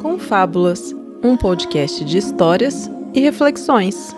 Confábulas, um podcast de histórias e reflexões.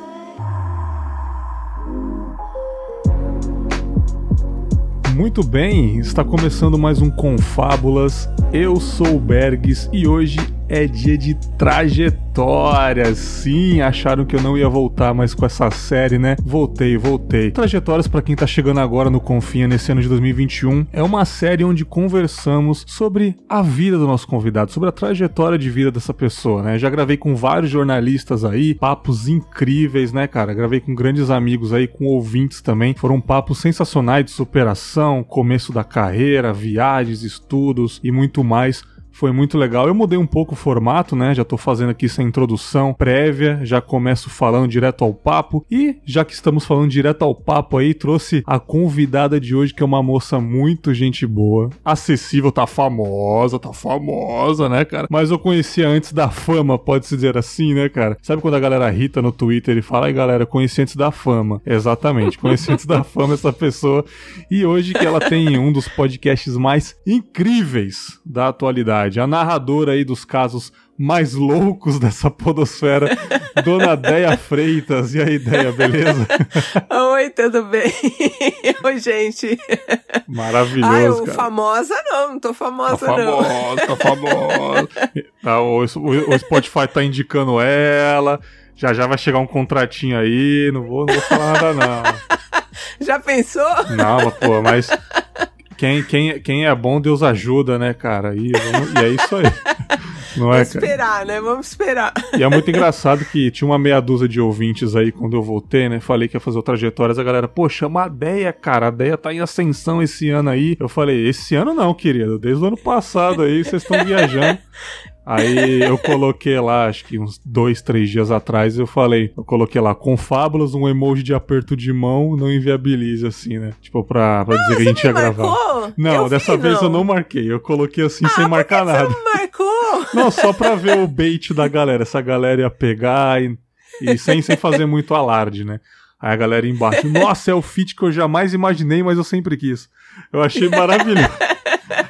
Muito bem, está começando mais um Confábulas. Eu sou o Bergs e hoje é dia de trajetórias. Sim, acharam que eu não ia voltar mais com essa série, né? Voltei, voltei. Trajetórias para quem tá chegando agora no Confinha nesse ano de 2021 é uma série onde conversamos sobre a vida do nosso convidado, sobre a trajetória de vida dessa pessoa, né? Já gravei com vários jornalistas aí, papos incríveis, né, cara? Gravei com grandes amigos aí, com ouvintes também. Foram papos sensacionais de superação, começo da carreira, viagens, estudos e muito mais. Foi muito legal. Eu mudei um pouco o formato, né? Já tô fazendo aqui essa introdução prévia, já começo falando direto ao papo. E já que estamos falando direto ao papo aí, trouxe a convidada de hoje, que é uma moça muito gente boa, acessível, tá famosa, tá famosa, né, cara? Mas eu conhecia antes da fama, pode-se dizer assim, né, cara? Sabe quando a galera irrita no Twitter e fala, ai galera, conheci antes da fama? Exatamente, conheci antes da fama essa pessoa. E hoje que ela tem um dos podcasts mais incríveis da atualidade a narradora aí dos casos mais loucos dessa podosfera, Dona Deia Freitas. E aí, Deia, beleza? Oi, tudo bem? Oi, gente. Maravilhoso, Ai, cara. famosa não, não tô famosa, tá não. famosa, tá famosa. Tá, o, o, o Spotify tá indicando ela. Já já vai chegar um contratinho aí, não vou, não vou falar nada não. Já pensou? Não, pô, mas quem, quem, quem é bom, Deus ajuda, né, cara? E, e é isso aí. Não é, Vamos esperar, né? Vamos esperar. E é muito engraçado que tinha uma meia dúzia de ouvintes aí quando eu voltei, né? Falei que ia fazer o trajetórias, a galera, pô, chama a Deia, cara. A Deia tá em ascensão esse ano aí. Eu falei, esse ano não, querido. Desde o ano passado aí, vocês estão viajando. Aí eu coloquei lá, acho que uns dois, três dias atrás, eu falei, eu coloquei lá, com fábulas, um emoji de aperto de mão, não inviabilize, assim, né? Tipo, pra, pra dizer que a gente ia marcou? gravar. Não, eu dessa vi, vez não. eu não marquei, eu coloquei assim ah, sem marcar nada. Você não marcou? Não, só pra ver o bait da galera, essa galera ia pegar e, e sem, sem fazer muito alarde, né? Aí a galera embaixo, nossa, é o feat que eu jamais imaginei, mas eu sempre quis. Eu achei maravilhoso.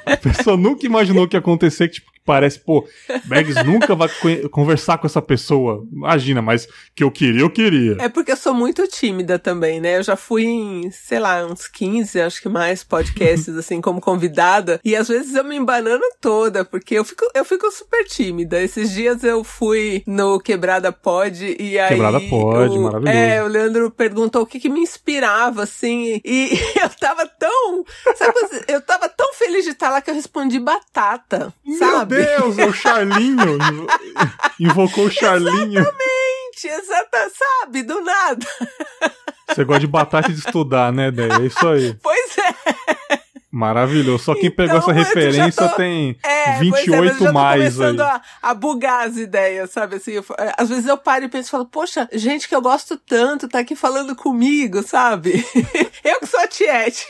A pessoa nunca imaginou que ia acontecer, que tipo, parece, pô, Bags nunca vai co- conversar com essa pessoa. Imagina, mas que eu queria, eu queria. É porque eu sou muito tímida também, né? Eu já fui em, sei lá, uns 15, acho que mais, podcasts, assim, como convidada. E às vezes eu me embanano toda, porque eu fico, eu fico super tímida. Esses dias eu fui no Quebrada Pod e aí. Quebrada Pod, o, maravilhoso. É, o Leandro perguntou o que, que me inspirava, assim. E eu tava tão. Sabe, eu tava tão feliz de estar lá que eu respondi batata. sabe? Meu Deus, é o Charlinho. Invocou o Charlinho. Gente, exata, sabe? Do nada. Você gosta de batata e de estudar, né, Deia? É isso aí. Pois é. Maravilhoso. Só quem pegou Então, essa eu já referência tô- tem É, 28 pois é, eu mais aí. começando a, a bugar as ideias, sabe? Assim, eu- é, às vezes eu paro e penso e falo, poxa, gente que eu gosto tanto tá aqui falando comigo, sabe? eu que sou a Tiete.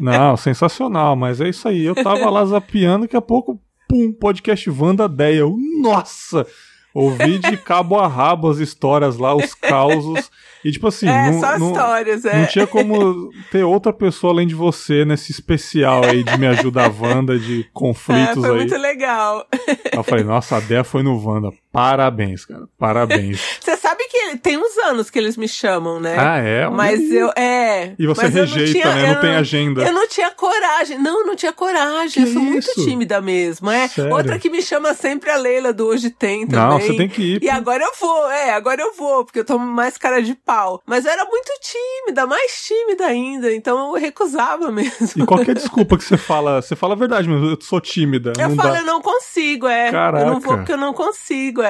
Não, sensacional, mas é isso aí. Eu tava lá zapeando, daqui a pouco, pum, podcast Wanda Deia. Eu, Nossa! Ouvi de cabo a rabo as histórias lá, os causos. E tipo assim, é, não, só não, histórias, é. não tinha como ter outra pessoa além de você nesse especial aí de me ajudar Wanda, de É, conflitos foi aí. muito legal. Eu falei, nossa, a Deia foi no Wanda. Parabéns, cara. Parabéns. Você sabe que tem uns anos que eles me chamam, né? Ah, é? Mas eu, é. E você não rejeita, tinha- né? Não eu tem agenda. Eu não tinha coragem. Não, eu não tinha coragem. Que eu sou muito isso? tímida mesmo. É. Sério? Outra que me chama sempre a Leila do Hoje Tem também. Não, você tem que ir. E agora eu vou, é, agora eu vou, porque eu tomo mais cara de pau. Mas eu era muito tímida, mais tímida ainda, então eu recusava mesmo. E qualquer desculpa que você fala, você fala a verdade mesmo, eu sou tímida. Eu não falo, dá. eu não consigo, é. Caraca. Eu não vou porque eu não consigo, é.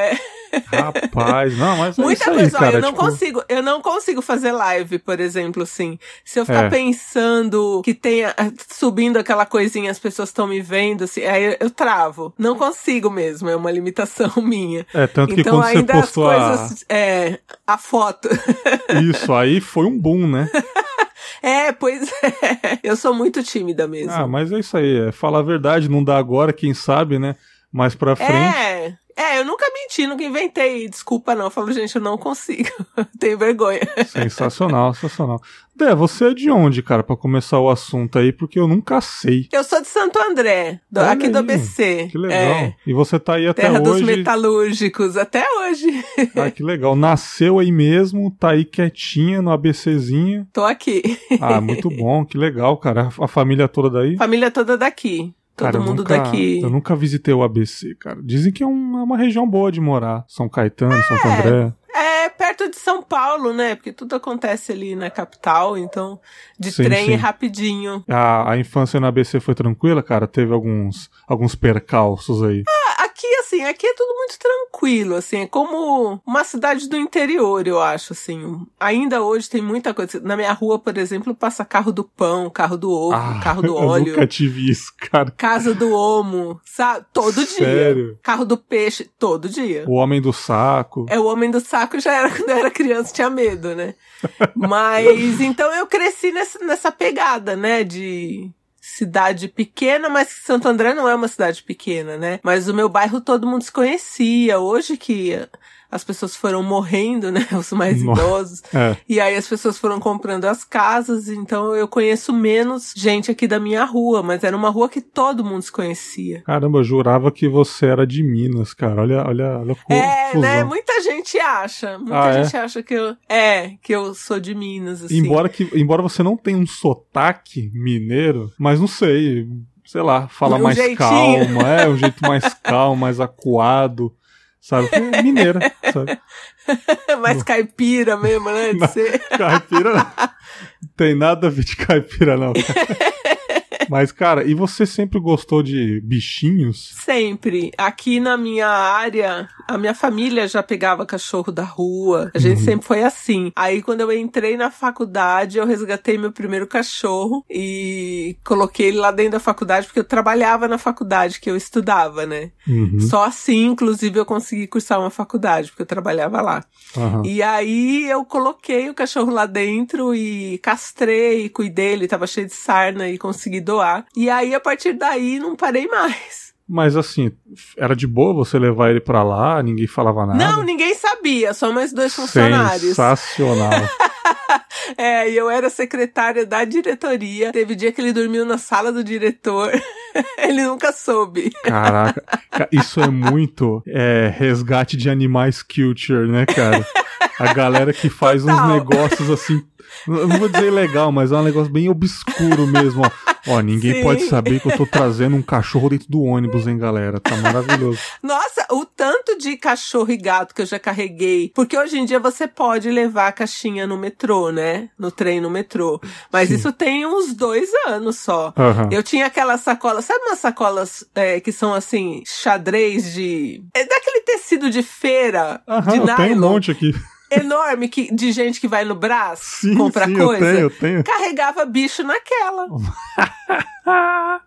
Rapaz, não, mas é Muita aí, coisa, ó, cara. eu não tipo, consigo, eu não consigo fazer live, por exemplo, assim. Se eu ficar É. pensando que tenha subindo aquela coisinha, as pessoas estão me vendo, assim, aí eu, eu travo. Não consigo mesmo, é uma limitação minha. É, tanto que então quando você ainda as postou a- coisas, é, a foto. Isso, aí foi um boom, né? é, pois é. Eu sou muito tímida mesmo. Ah, mas é isso aí, é falar a verdade, não dá agora, quem sabe, né? Mais pra frente. É, é, eu nunca menti, nunca inventei. Desculpa, não. Eu falo, gente, eu não consigo. Tenho vergonha. Sensacional, sensacional. Dé, você é de onde, cara, pra começar o assunto aí? Porque eu nunca sei. Eu sou de Santo André, do- Olha aqui do aí, ABC. Que legal. É, E você tá aí até terra dos hoje. metalúrgicos, até hoje. Ah, que legal. Nasceu aí mesmo, tá aí quietinha no ABCzinho. Tô aqui. Ah, muito bom, que legal, cara. A família toda daí. Família toda daqui. Todo Cara, eu mundo nunca- daqui. Eu nunca visitei o ABC, cara. Dizem que é uma, uma região boa de morar. São Caetano, Santo André. É perto de São Paulo, né? Porque tudo acontece ali na capital, então de Sim, trem sim. é rapidinho. A, a infância no ABC foi tranquila, cara? Teve alguns, alguns percalços aí. Ah, Aqui, assim, aqui é tudo muito tranquilo, assim, é como uma cidade do interior, eu acho, assim. Ainda hoje tem muita coisa. Na minha rua, por exemplo, passa carro do pão, carro do ovo, Ah, carro do eu óleo. nunca tive isso, cara. Casa do Homo, sabe? Todo dia. Sério? Carro do peixe, todo dia. O Homem do Saco. É, o homem do saco já era quando eu era criança, tinha medo, né? Mas então eu cresci nessa, nessa pegada, né? De cidade pequena, mas Santo André não é uma cidade pequena, né? Mas o meu bairro todo mundo se conhecia. Hoje que as pessoas foram morrendo, né? Os mais idosos. É. E aí as pessoas foram comprando as casas, então eu conheço menos gente aqui da minha rua, mas era uma rua que todo mundo se conhecia. Caramba, eu jurava que você era de Minas, cara. Olha, olha, olha É, confusão. né? Muita gente acha. Muita Ah, é? gente acha que eu. É, que eu sou de Minas, assim. Embora, que, embora você não tenha um sotaque mineiro, mas não sei, sei lá, fala Um mais jeitinho. calma, é um jeito mais calmo, mais acuado, sabe? É mineira, sabe? Mais caipira mesmo, né? De Não. ser. Caipira não tem nada a ver de caipira, não. Mas, cara, e você sempre gostou de bichinhos? Sempre. Aqui na minha área, a minha família já pegava cachorro da rua. A gente Uhum. sempre foi assim. Aí, quando eu entrei na faculdade, eu resgatei meu primeiro cachorro e coloquei ele lá dentro da faculdade, porque eu trabalhava na faculdade que eu estudava, né? Uhum. Só assim, inclusive, eu consegui cursar uma faculdade, porque eu trabalhava lá. aham. E aí eu coloquei o cachorro lá dentro e castrei, cuidei, ele tava cheio de sarna e consegui doar. E aí a partir daí não parei mais. Mas assim, era de boa você levar ele pra lá, ninguém falava nada? Não, ninguém sabia, só mais dois funcionários. Sensacional. É, e eu era secretária da diretoria. Teve dia que ele dormiu na sala do diretor. ele nunca soube. Caraca, ca- isso é muito é, resgate de animais culture, né, cara? A galera que faz uns Total. negócios assim. Não vou dizer legal, mas é um negócio bem obscuro mesmo, ó. Ó, ninguém Sim. pode saber que eu tô trazendo um cachorro dentro do ônibus, hein, galera? Tá maravilhoso. Nossa, o tanto de cachorro e gato que eu já carreguei. Porque hoje em dia você pode levar a caixinha no metrô, né? No trem no metrô. Mas Sim. isso tem uns dois anos só. Aham. Eu tinha aquelas sacolas, sabe umas sacolas é, que são assim, xadrez de. É daquele tecido de feira, Aham, de eu tenho um nylon, monte aqui. Enorme, que, de gente que vai no braço Sim, comprar sim, coisa. eu tenho, eu tenho. Carregava bicho naquela.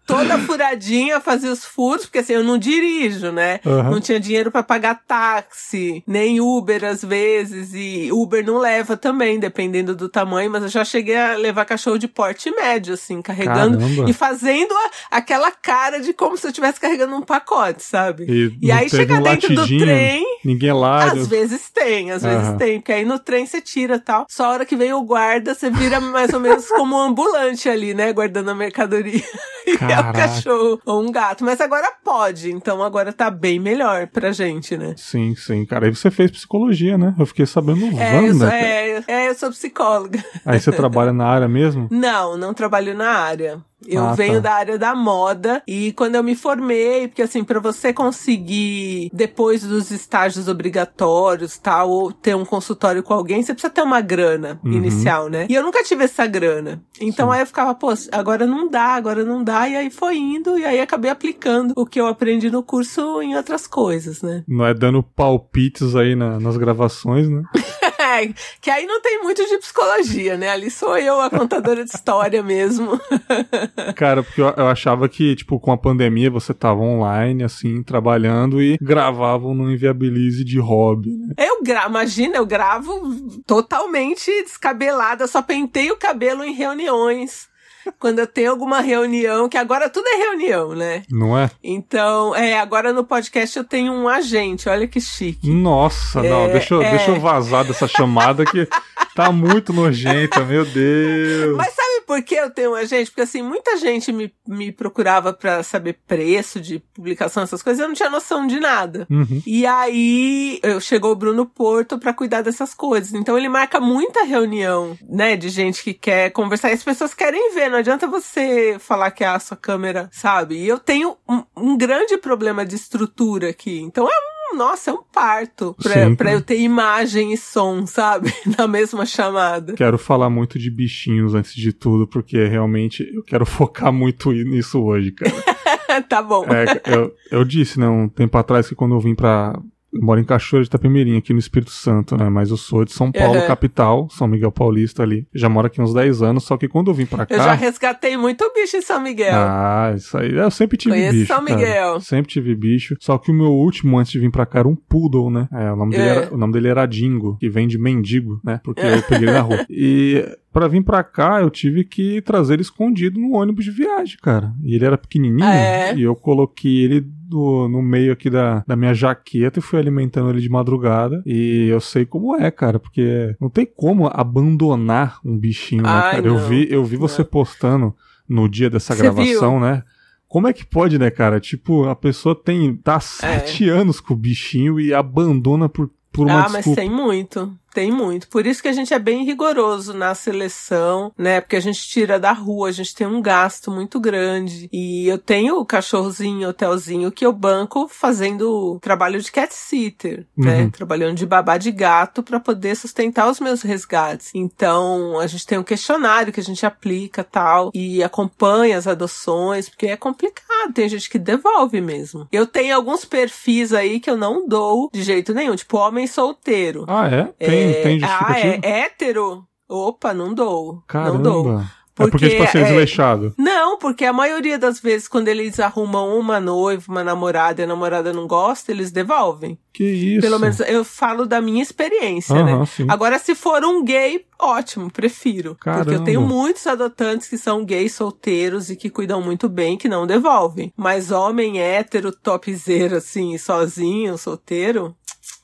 Toda furadinha, fazia os furos, porque assim, eu não dirijo, né? Aham. Não tinha dinheiro pra pagar táxi, nem Uber às vezes, e Uber não leva também, dependendo do tamanho, mas eu já cheguei a levar cachorro de porte médio, assim, carregando Caramba. e fazendo a- aquela cara de como se eu estivesse carregando um pacote, sabe? E, E aí teve chega um dentro do trem, Ninguém lá. às vezes tem, às vezes Aham. Tem, porque aí no trem você tira tal. Só a hora que vem o guarda, você vira mais ou menos como um ambulante ali, né? Guardando a mercadoria. E é o Caraca. cachorro ou um gato. Mas agora pode, então agora tá bem melhor pra gente, né? Sim, sim, cara. Aí você fez psicologia, né? Eu fiquei sabendo É, eu Wanda. sou, é, é, eu sou psicóloga. Aí você trabalha na área mesmo? Não, não trabalho na área. Eu Ah, venho tá. da área da moda e quando eu me formei, porque assim, pra você conseguir depois dos estágios obrigatórios, tal, ou ter um consultório com alguém, você precisa ter uma grana Uhum. inicial, né? E eu nunca tive essa grana. Então Sim. aí eu ficava, pô, agora não dá, agora não dá, e aí foi indo e aí acabei aplicando o que eu aprendi no curso em outras coisas, né? Não é dando palpites aí na- nas gravações, né? É, que aí não tem muito de psicologia, né? Ali sou eu, a contadora de história mesmo. Cara, porque eu, eu achava que, tipo, com a pandemia você tava online, assim, trabalhando e gravavam no Inviabilize de hobby, né? Eu gravo, imagina, eu gravo totalmente descabelada, só pentei o cabelo em reuniões. Quando eu tenho alguma reunião, que agora tudo é reunião, né? Não é? Então, é, agora no podcast eu tenho um agente, olha que chique. Nossa, não, É, deixa, eu- é. deixa eu vazar dessa chamada que tá muito nojenta, meu Deus. Mas por que eu tenho um agente? Porque assim, muita gente me, me procurava pra saber preço de publicação, essas coisas, eu não tinha noção de nada. Uhum. E aí eu, chegou o Bruno Porto pra cuidar dessas coisas. Então ele marca muita reunião, né, de gente que quer conversar. E as pessoas querem ver. Não adianta você falar que é a sua câmera, sabe? E eu tenho um, um grande problema de estrutura aqui. Então é um, nossa, é um parto pra, Sim. pra eu ter imagem e som, sabe? Na mesma chamada. Quero falar muito de bichinhos antes de tudo, porque realmente eu quero focar muito nisso hoje, cara. tá bom. É, eu, eu disse, né, um tempo atrás que quando eu vim pra. Eu moro em Cachoeira de Itapemirim, aqui no Espírito Santo, né? Mas eu sou de São Paulo, Uhum. capital, São Miguel Paulista ali. Já moro aqui uns 10 anos, só que quando eu vim pra cá. Eu já resgatei muito bicho em São Miguel. Ah, isso aí. Eu sempre tive Conheço bicho. São cara. Miguel. Sempre tive bicho. Só que o meu último antes de vir pra cá era um poodle, né? É, o nome dele, É. era, o nome dele era Dingo, que vem de mendigo, né? Porque eu peguei ele na rua. E pra vir pra cá, eu tive que trazer ele escondido no ônibus de viagem, cara. E ele era pequenininho. É. E eu coloquei ele do- no meio aqui da, da minha jaqueta e fui alimentando ele de madrugada. E eu sei como é, cara, porque não tem como abandonar um bichinho, né, Ai, cara? Eu vi, eu vi você postando no dia dessa Você gravação, né? Como é que pode, né, cara? Tipo, a pessoa tem tá É. sete anos com o bichinho e abandona por, por uma ah, mas desculpa. tem muito. Tem muito. Por isso que a gente é bem rigoroso na seleção, né? Porque a gente tira da rua, a gente tem um gasto muito grande. E eu tenho o cachorrozinho, hotelzinho que eu banco fazendo trabalho de cat sitter, né? Uhum. Trabalhando de babá de gato para poder sustentar os meus resgates. Então, a gente tem um questionário que a gente aplica tal e acompanha as adoções, porque é complicado, tem gente que devolve mesmo. Eu tenho alguns perfis aí que eu não dou de jeito nenhum, tipo homem solteiro. Ah, é? Tem, É, tem Ah, justificativo? é hétero? Opa, não dou. Caramba. Não dou. é porque, tipo assim, é é- desleixado. Não, porque a maioria das vezes, quando eles arrumam uma noiva, uma namorada, e a namorada não gosta, eles devolvem. Que isso? Pelo menos eu falo da minha experiência, né? sim. Agora, se for um gay, ótimo, prefiro. Porque Caramba. eu tenho muitos adotantes que são gays solteiros e que cuidam muito bem, que não devolvem. Mas homem hétero, topzera, assim, sozinho, solteiro,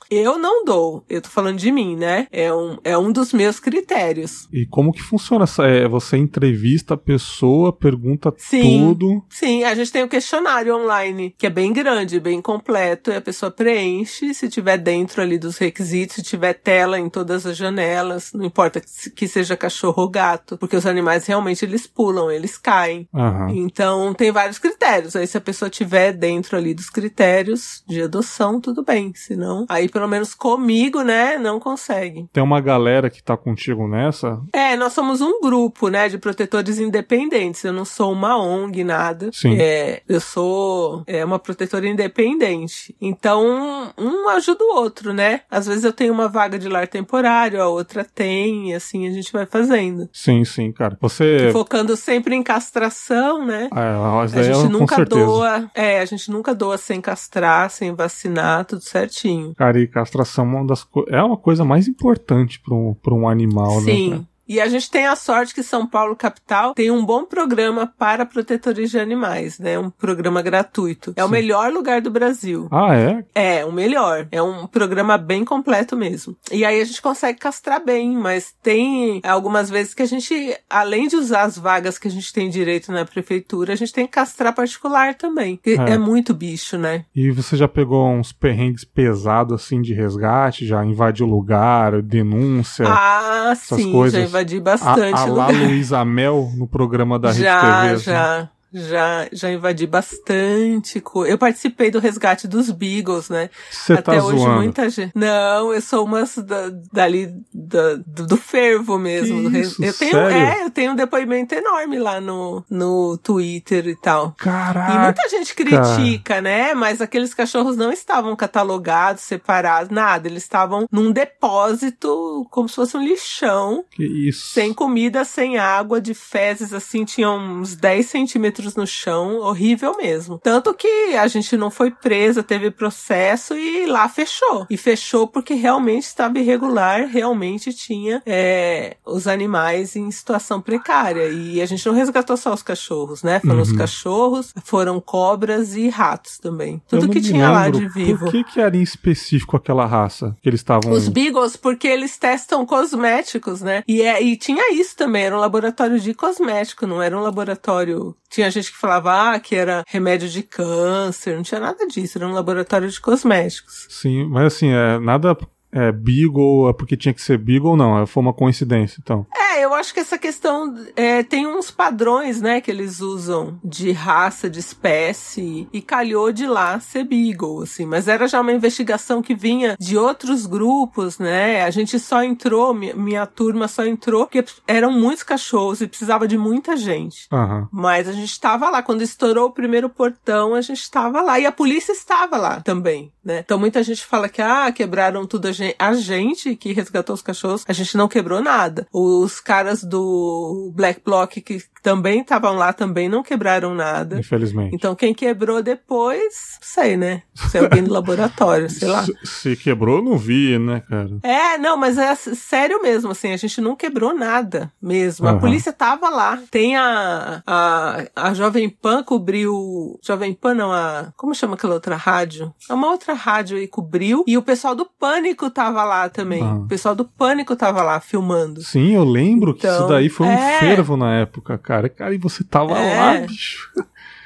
eu não dou. Eu tô falando de mim, né? É um, é um dos meus critérios. E como que funciona essa? É, você entrevista a pessoa, pergunta Sim. tudo. Sim, a gente tem o questionário online, que é bem grande, bem completo, e a pessoa preenche, se tiver dentro ali dos requisitos, se tiver tela em todas as janelas, não importa que se- que seja cachorro ou gato, porque os animais realmente eles pulam, eles caem. Então tem vários critérios. Aí se a pessoa tiver dentro ali dos critérios de adoção, tudo bem. Se não, aí pelo menos comigo, né, não consegue. Tem uma galera que tá contigo nessa. É, nós somos um grupo, né, de protetores independentes. Eu não sou uma ONG, nada. Sim. É, eu sou é, uma protetora independente. Então, um ajuda o outro, né? Às vezes eu tenho uma vaga de lar temporário, a outra tem, e assim a gente vai fazendo. Sim, sim, cara. Você. Focando sempre em castração, né? Ah, mas A daí gente nunca certeza. doa, é, a gente nunca doa sem castrar, sem vacinar, tudo certinho. Cara, e castração é uma, das é uma coisa mais importante pra um, pra um animal, né? Sim. cara? E a gente tem a sorte que São Paulo capital tem um bom programa para protetores de animais, né? Um programa gratuito. É o Sim. melhor lugar do Brasil. Ah, é? É, o melhor. É um programa bem completo mesmo. E aí a gente consegue castrar bem, mas tem algumas vezes que a gente, além de usar as vagas que a gente tem direito na prefeitura, a gente tem que castrar particular também. É. É, muito bicho, né? E você já pegou uns perrengues pesados assim de resgate? Já invadiu lugar, denúncia? Ah, essas sim, coisas. Já invadi a, bastante a lá. Luísa Mel no programa da Rede já, TV. assim. já. Já, já invadi bastante. Eu participei do resgate dos Beagles, né? Você Até tá hoje zoando. muita gente. Não, eu sou uma da, dali da- do, do fervo mesmo. Do isso, eu tenho, sério? é, eu tenho um depoimento enorme lá no, no Twitter e tal. E Caraca! muita gente critica, né? Mas aqueles cachorros não estavam catalogados, separados, nada. Eles estavam num depósito, como se fosse um lixão, Que isso. sem comida, sem água, de fezes, assim, tinha uns 10 centímetros outros no chão, horrível mesmo. Tanto que a gente não foi presa, teve processo e lá fechou. E fechou porque realmente estava irregular, realmente tinha é, os animais em situação precária. E a gente não resgatou só os cachorros, né? Foram uhum. os cachorros, foram cobras e ratos também. Tudo que tinha lá de vivo. Por que, que era em específico aquela raça que eles estavam. Os Beagles, porque eles testam cosméticos, né? E, é, e tinha isso também, era um laboratório de cosmético, não era um laboratório. Tinha gente que falava ah, que era remédio de câncer, não tinha nada disso, era um laboratório de cosméticos. Sim, mas assim, é nada é, Beagle é porque tinha que ser Beagle, não, é, foi uma coincidência, então. É, eu acho que essa questão é, tem uns padrões, né, que eles usam de raça, de espécie, e calhou de lá ser Beagle, assim, mas era já uma investigação que vinha de outros grupos, né, a gente só entrou, minha, minha turma só entrou porque eram muitos cachorros e precisava de muita gente. Uhum. Mas a gente estava lá, quando estourou o primeiro portão, a gente estava lá, e a polícia estava lá também, né, então muita gente fala que, ah, quebraram tudo a gente a gente que resgatou os cachorros, a gente não quebrou nada. Os caras do Black Bloc que também estavam lá também não quebraram nada. Infelizmente. Então quem quebrou depois, sei, né? Se alguém do laboratório, sei lá. Se, se, quebrou, não vi, né, cara? É, não, mas é sério mesmo, assim, a gente não quebrou nada mesmo. Uhum. A polícia tava lá. Tem a, a, a Jovem Pan cobriu. Jovem Pan não, a. Como chama aquela outra rádio? É uma outra rádio aí cobriu. E o pessoal do Pânico tava lá também. Ah. O pessoal do Pânico tava lá filmando. Sim, eu lembro então, que isso então, daí foi um é... fervo na época, cara. Cara, e você tava é... lá, bicho.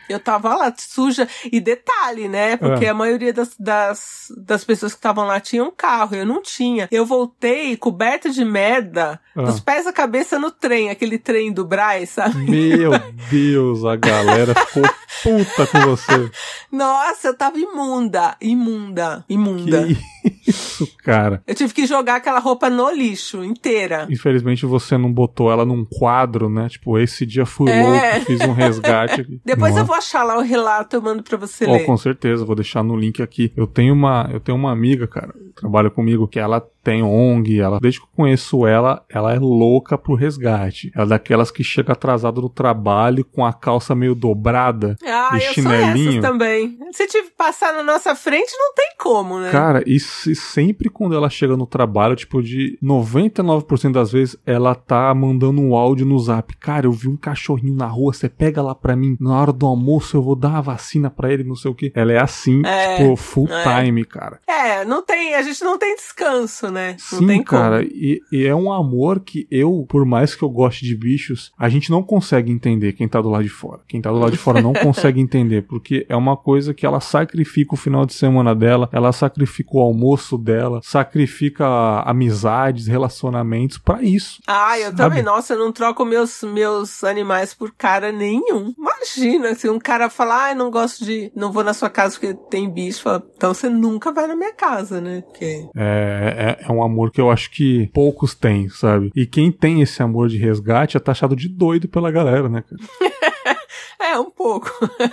Eu tava lá suja. E detalhe, né? Porque é. a maioria das, das, das pessoas que estavam lá tinham carro. Eu não tinha. Eu voltei coberta de merda, ah. dos pés à cabeça no trem, aquele trem do Braz, sabe? Meu Deus, a galera ficou puta com você. Nossa, eu tava imunda. Imunda. Imunda. Que isso, cara. Eu tive que jogar aquela roupa no lixo inteira. Infelizmente você não botou ela num quadro, né? Tipo, esse dia fui é. louco, fiz um resgate. Depois Nossa. eu vou achar lá o relato, eu mando pra você oh, ler. Com certeza, vou deixar no link aqui. Eu tenho uma, eu tenho uma amiga, cara, trabalha comigo, que ela tem ONG, ela, desde que eu conheço ela, ela é louca pro resgate. Ela é daquelas que chega atrasada no trabalho com a calça meio dobrada ah, e chinelinho. Sou também. Se tiver passar na nossa frente, não tem como, né? Cara, e, e sempre quando ela chega no trabalho, tipo, de 99% das vezes, ela tá mandando um áudio no zap. Cara, eu vi um cachorrinho na rua, você pega lá pra mim, na hora do almoço eu vou dar a vacina pra ele, não sei o que. Ela é assim, é, tipo, full é. time, cara. É, não tem, a gente não tem descanso, né? Sim, tem cara, e, e, é um amor que eu, por mais que eu goste de bichos, a gente não consegue entender quem tá do lado de fora. Quem tá do lado de fora não consegue entender, porque é uma coisa que ela sacrifica o final de semana dela, ela sacrifica o almoço dela, sacrifica amizades, relacionamentos para isso. Ah, eu sabe? também. Nossa, eu não troco meus, meus animais por cara nenhum. Imagina, se um cara falar, ah, não gosto de. não vou na sua casa porque tem bicho, fala, então você nunca vai na minha casa, né? Porque... É, é, é um amor que eu acho que poucos têm, sabe? E quem tem esse amor de resgate é taxado de doido pela galera, né, cara? É, um pouco.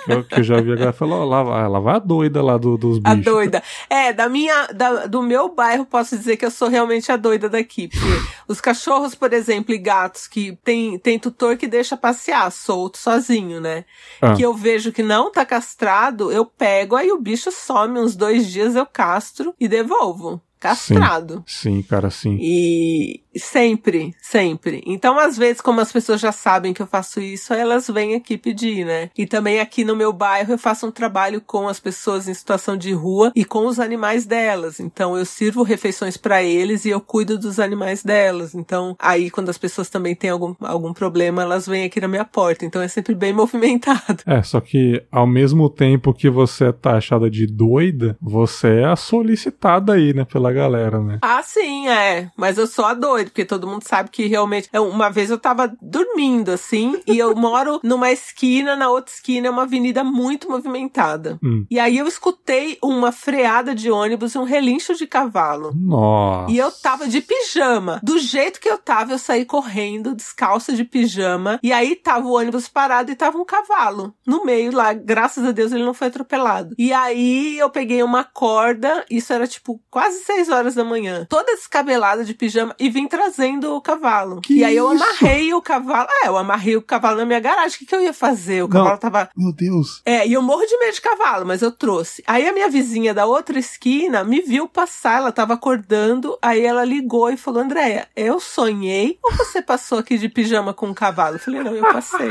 Eu, que eu já vi a galera falar, lá, lá vai a doida lá do, dos bichos. A doida. É, da minha, da, do meu bairro, posso dizer que eu sou realmente a doida daqui. Porque os cachorros, por exemplo, e gatos, que tem, tem tutor que deixa passear solto, sozinho, né? Ah. Que eu vejo que não tá castrado, eu pego, aí o bicho some uns dois dias, eu castro e devolvo castrado. Sim, sim, cara, sim. E sempre, sempre. Então, às vezes, como as pessoas já sabem que eu faço isso, elas vêm aqui pedir, né? E também aqui no meu bairro eu faço um trabalho com as pessoas em situação de rua e com os animais delas. Então, eu sirvo refeições para eles e eu cuido dos animais delas. Então, aí quando as pessoas também têm algum, algum problema, elas vêm aqui na minha porta. Então, é sempre bem movimentado. É, só que ao mesmo tempo que você é taxada de doida, você é a solicitada aí, né, pela galera, né? Ah, sim, é. Mas eu sou a doida, porque todo mundo sabe que realmente. É, uma vez eu tava dormindo, assim, e eu moro numa esquina, na outra esquina é uma avenida muito movimentada. Hum. E aí eu escutei uma freada de ônibus e um relincho de cavalo. Nossa. E eu tava de pijama. Do jeito que eu tava, eu saí correndo, descalça de pijama. E aí tava o ônibus parado e tava um cavalo no meio lá. Graças a Deus ele não foi atropelado. E aí eu peguei uma corda, isso era tipo quase seis horas da manhã, toda descabelada de pijama e vim trazendo o cavalo. Que e aí eu isso? amarrei o cavalo. É, eu amarrei o cavalo na minha garagem. O que, que eu ia fazer? O Não. cavalo tava. Meu Deus. É, e eu morro de medo de cavalo, mas eu trouxe. Aí a minha vizinha da outra esquina me viu passar, ela tava acordando, aí ela ligou e falou: Andréia, eu sonhei ou você passou aqui de pijama com um cavalo? Eu falei: não, eu passei.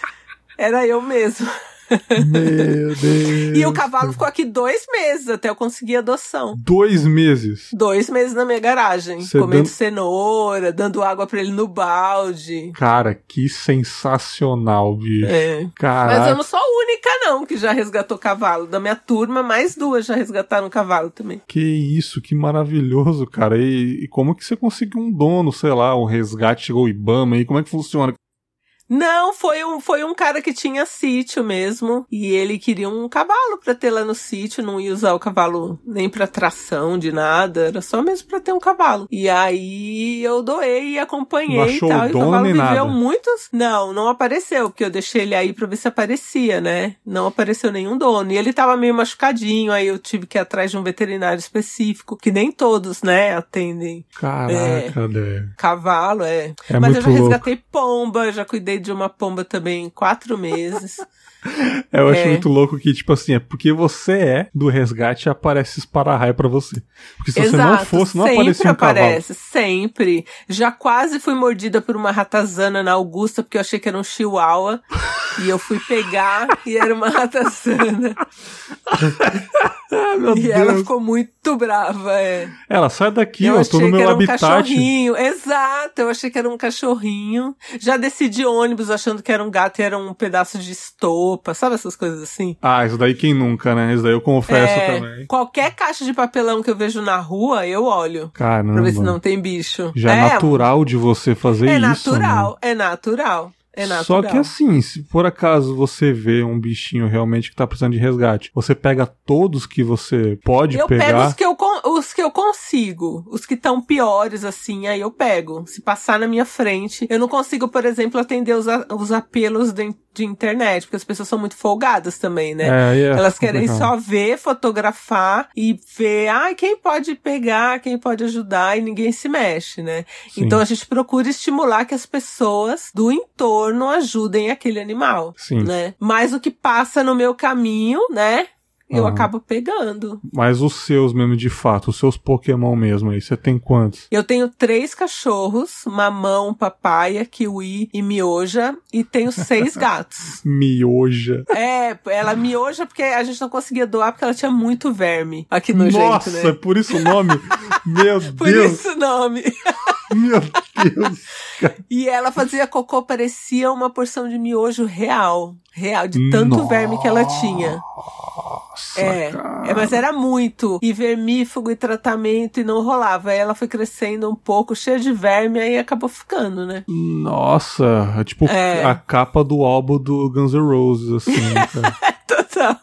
Era eu mesmo. Meu Deus. E o cavalo ficou aqui dois meses até eu conseguir adoção. Dois meses. Dois meses na minha garagem, Você comendo dando- cenoura, dando água pra ele no balde. Cara, que sensacional, bicho. É. Caraca. Mas eu não sou a única, não, que já resgatou cavalo. Da minha turma, mais duas já resgataram cavalo também. Que isso, que maravilhoso, cara. E, e como que você conseguiu um dono, sei lá, um resgate, chegou o Ibama aí, como é que funciona? Não, foi um, foi um cara que tinha sítio mesmo. E ele queria um cavalo pra ter lá no sítio. Não ia usar o cavalo nem pra tração de nada. Era só mesmo pra ter um cavalo. E aí eu doei e acompanhei Não e achou tal. o e o cavalo viveu nada? muitos. Não, não apareceu, porque eu deixei ele aí pra ver se aparecia, né? Não apareceu nenhum dono. E ele tava meio machucadinho. Aí eu tive que ir atrás de um veterinário específico. Que nem todos, né, atendem Caraca, Dé. cavalo, é. É Mas eu já louco. resgatei pomba, já cuidei de uma pomba também em quatro meses. Eu acho É. muito louco que, tipo assim, é porque você é do resgate aparece espararraio pra você. Porque se você não fosse, não sempre aparecia um cavalo. aparece, sempre. Já quase fui mordida por uma ratazana na Augusta, porque eu achei que era um chihuahua. e eu fui pegar e era uma ratazana. Ah, meu e Deus. ela ficou muito brava, é. Ela, sai daqui, eu eu, achei tô no que meu era um habitat. cachorrinho. Exato, eu achei que era um cachorrinho. Já desci de ônibus achando que era um gato e era um pedaço de estopa, sabe essas coisas assim? Ah, isso daí quem nunca, né? Isso daí eu confesso É, também. Qualquer caixa de papelão que eu vejo na rua, eu olho. Caramba. Pra ver se não tem bicho. Já é, natural de você fazer É isso. natural, né? é natural. É natural. Só que assim, se por acaso você vê um bichinho realmente que tá precisando de resgate, você pega todos que você pode eu pego pegar. os que eu, os que eu consigo. Os que estão piores, assim, aí eu pego. Se passar na minha frente. Eu não consigo, por exemplo, atender os, a- os apelos de, de internet, porque as pessoas são muito folgadas também, né? É, é Elas querem só ver, fotografar e ver, ah, quem pode pegar, quem pode ajudar e ninguém se mexe, né? Sim. Então a gente procura estimular que as pessoas do entorno ajudem aquele animal, Sim. né? Mas o que passa no meu caminho, né? Eu Aham. acabo pegando. Mas os seus mesmo, de fato, os seus Pokémon mesmo aí, você tem quantos? Eu tenho três cachorros, mamão, papaya, kiwi e mioja, e tenho seis gatos. Mioja. É, ela mioja porque a gente não conseguia doar porque ela tinha muito verme aqui no Nossa, jeito, é né? por isso o nome? Meu Por Deus, isso o nome. meu Deus. E ela fazia cocô, parecia uma porção de miojo real. Real, de tanto Nossa, verme que ela tinha. É, é, mas era muito. E vermífugo e tratamento e não rolava. Aí ela foi crescendo um pouco, cheia de verme, aí acabou ficando, né? Nossa, é tipo É. a capa do álbum do Guns N' Roses, assim, cara. Total.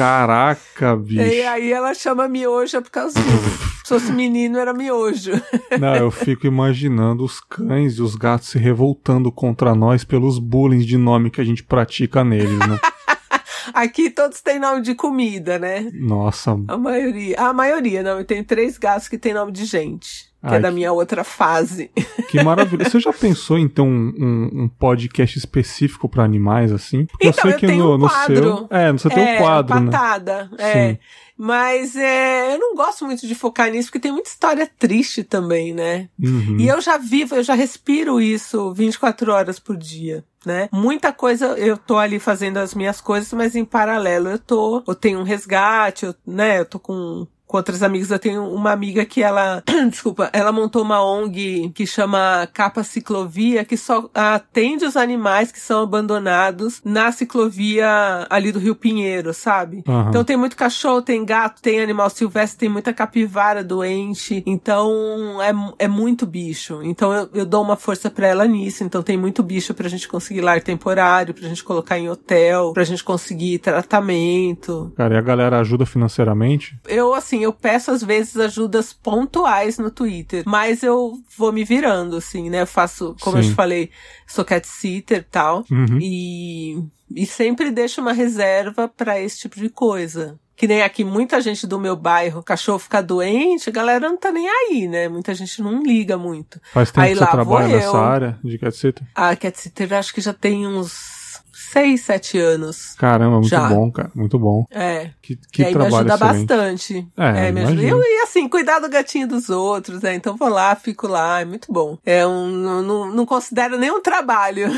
Caraca, bicho. E aí ela chama mioja por causa disso. Se fosse menino, era miojo. Não, eu fico imaginando os cães e os gatos se revoltando contra nós pelos bullying de nome que a gente pratica neles, né? Aqui todos têm nome de comida, né? Nossa, A maioria. A maioria, não. Eu tenho três gatos que têm nome de gente. Que Ai, é da minha outra fase. que maravilha. Você já pensou em ter um, um, um podcast específico pra animais, assim? Porque Então, eu sei eu que tenho no, um no quadro. seu. É, você tem é, um quadro, né? patada. É. Sim. Mas é, eu não gosto muito de focar nisso, porque tem muita história triste também, né? Uhum. E eu já vivo, eu já respiro isso 24 horas por dia. Né? Muita coisa eu tô ali fazendo as minhas coisas, mas em paralelo eu tô, eu tenho um resgate, eu, né? Eu tô com com outras amigas, eu tenho uma amiga que ela, desculpa, ela montou uma ONG que chama Capa Ciclovia, que só atende os animais que são abandonados na ciclovia ali do Rio Pinheiro, sabe? Aham. Então tem muito cachorro, tem gato, tem animal silvestre, tem muita capivara doente. Então é, é muito bicho. Então eu, eu dou uma força pra ela nisso. Então tem muito bicho pra gente conseguir lar temporário, pra gente colocar em hotel, pra gente conseguir tratamento. Cara, e a galera ajuda financeiramente? Eu, assim, eu peço às vezes ajudas pontuais no Twitter, mas eu vou me virando, assim, né? Eu faço, como eu Sim. te falei, sou cat sitter e tal. Uhum. E, e sempre deixo uma reserva pra esse tipo de coisa. que nem aqui muita gente do meu bairro, cachorro fica doente, a galera não tá nem aí, né? Muita gente não liga muito. Faz tempo Aí que você trabalha nessa eu. área de cat sitter? A cat sitter acho que já tem uns seis, sete anos. Caramba, muito Já. bom, cara. Muito bom. É. Que, que e aí me ajuda excelente. bastante. É, me ajuda. Eu, e assim, cuidar do gatinho dos outros, né? Então vou lá, fico lá, é muito bom. É um, não, não, não considero nenhum trabalho.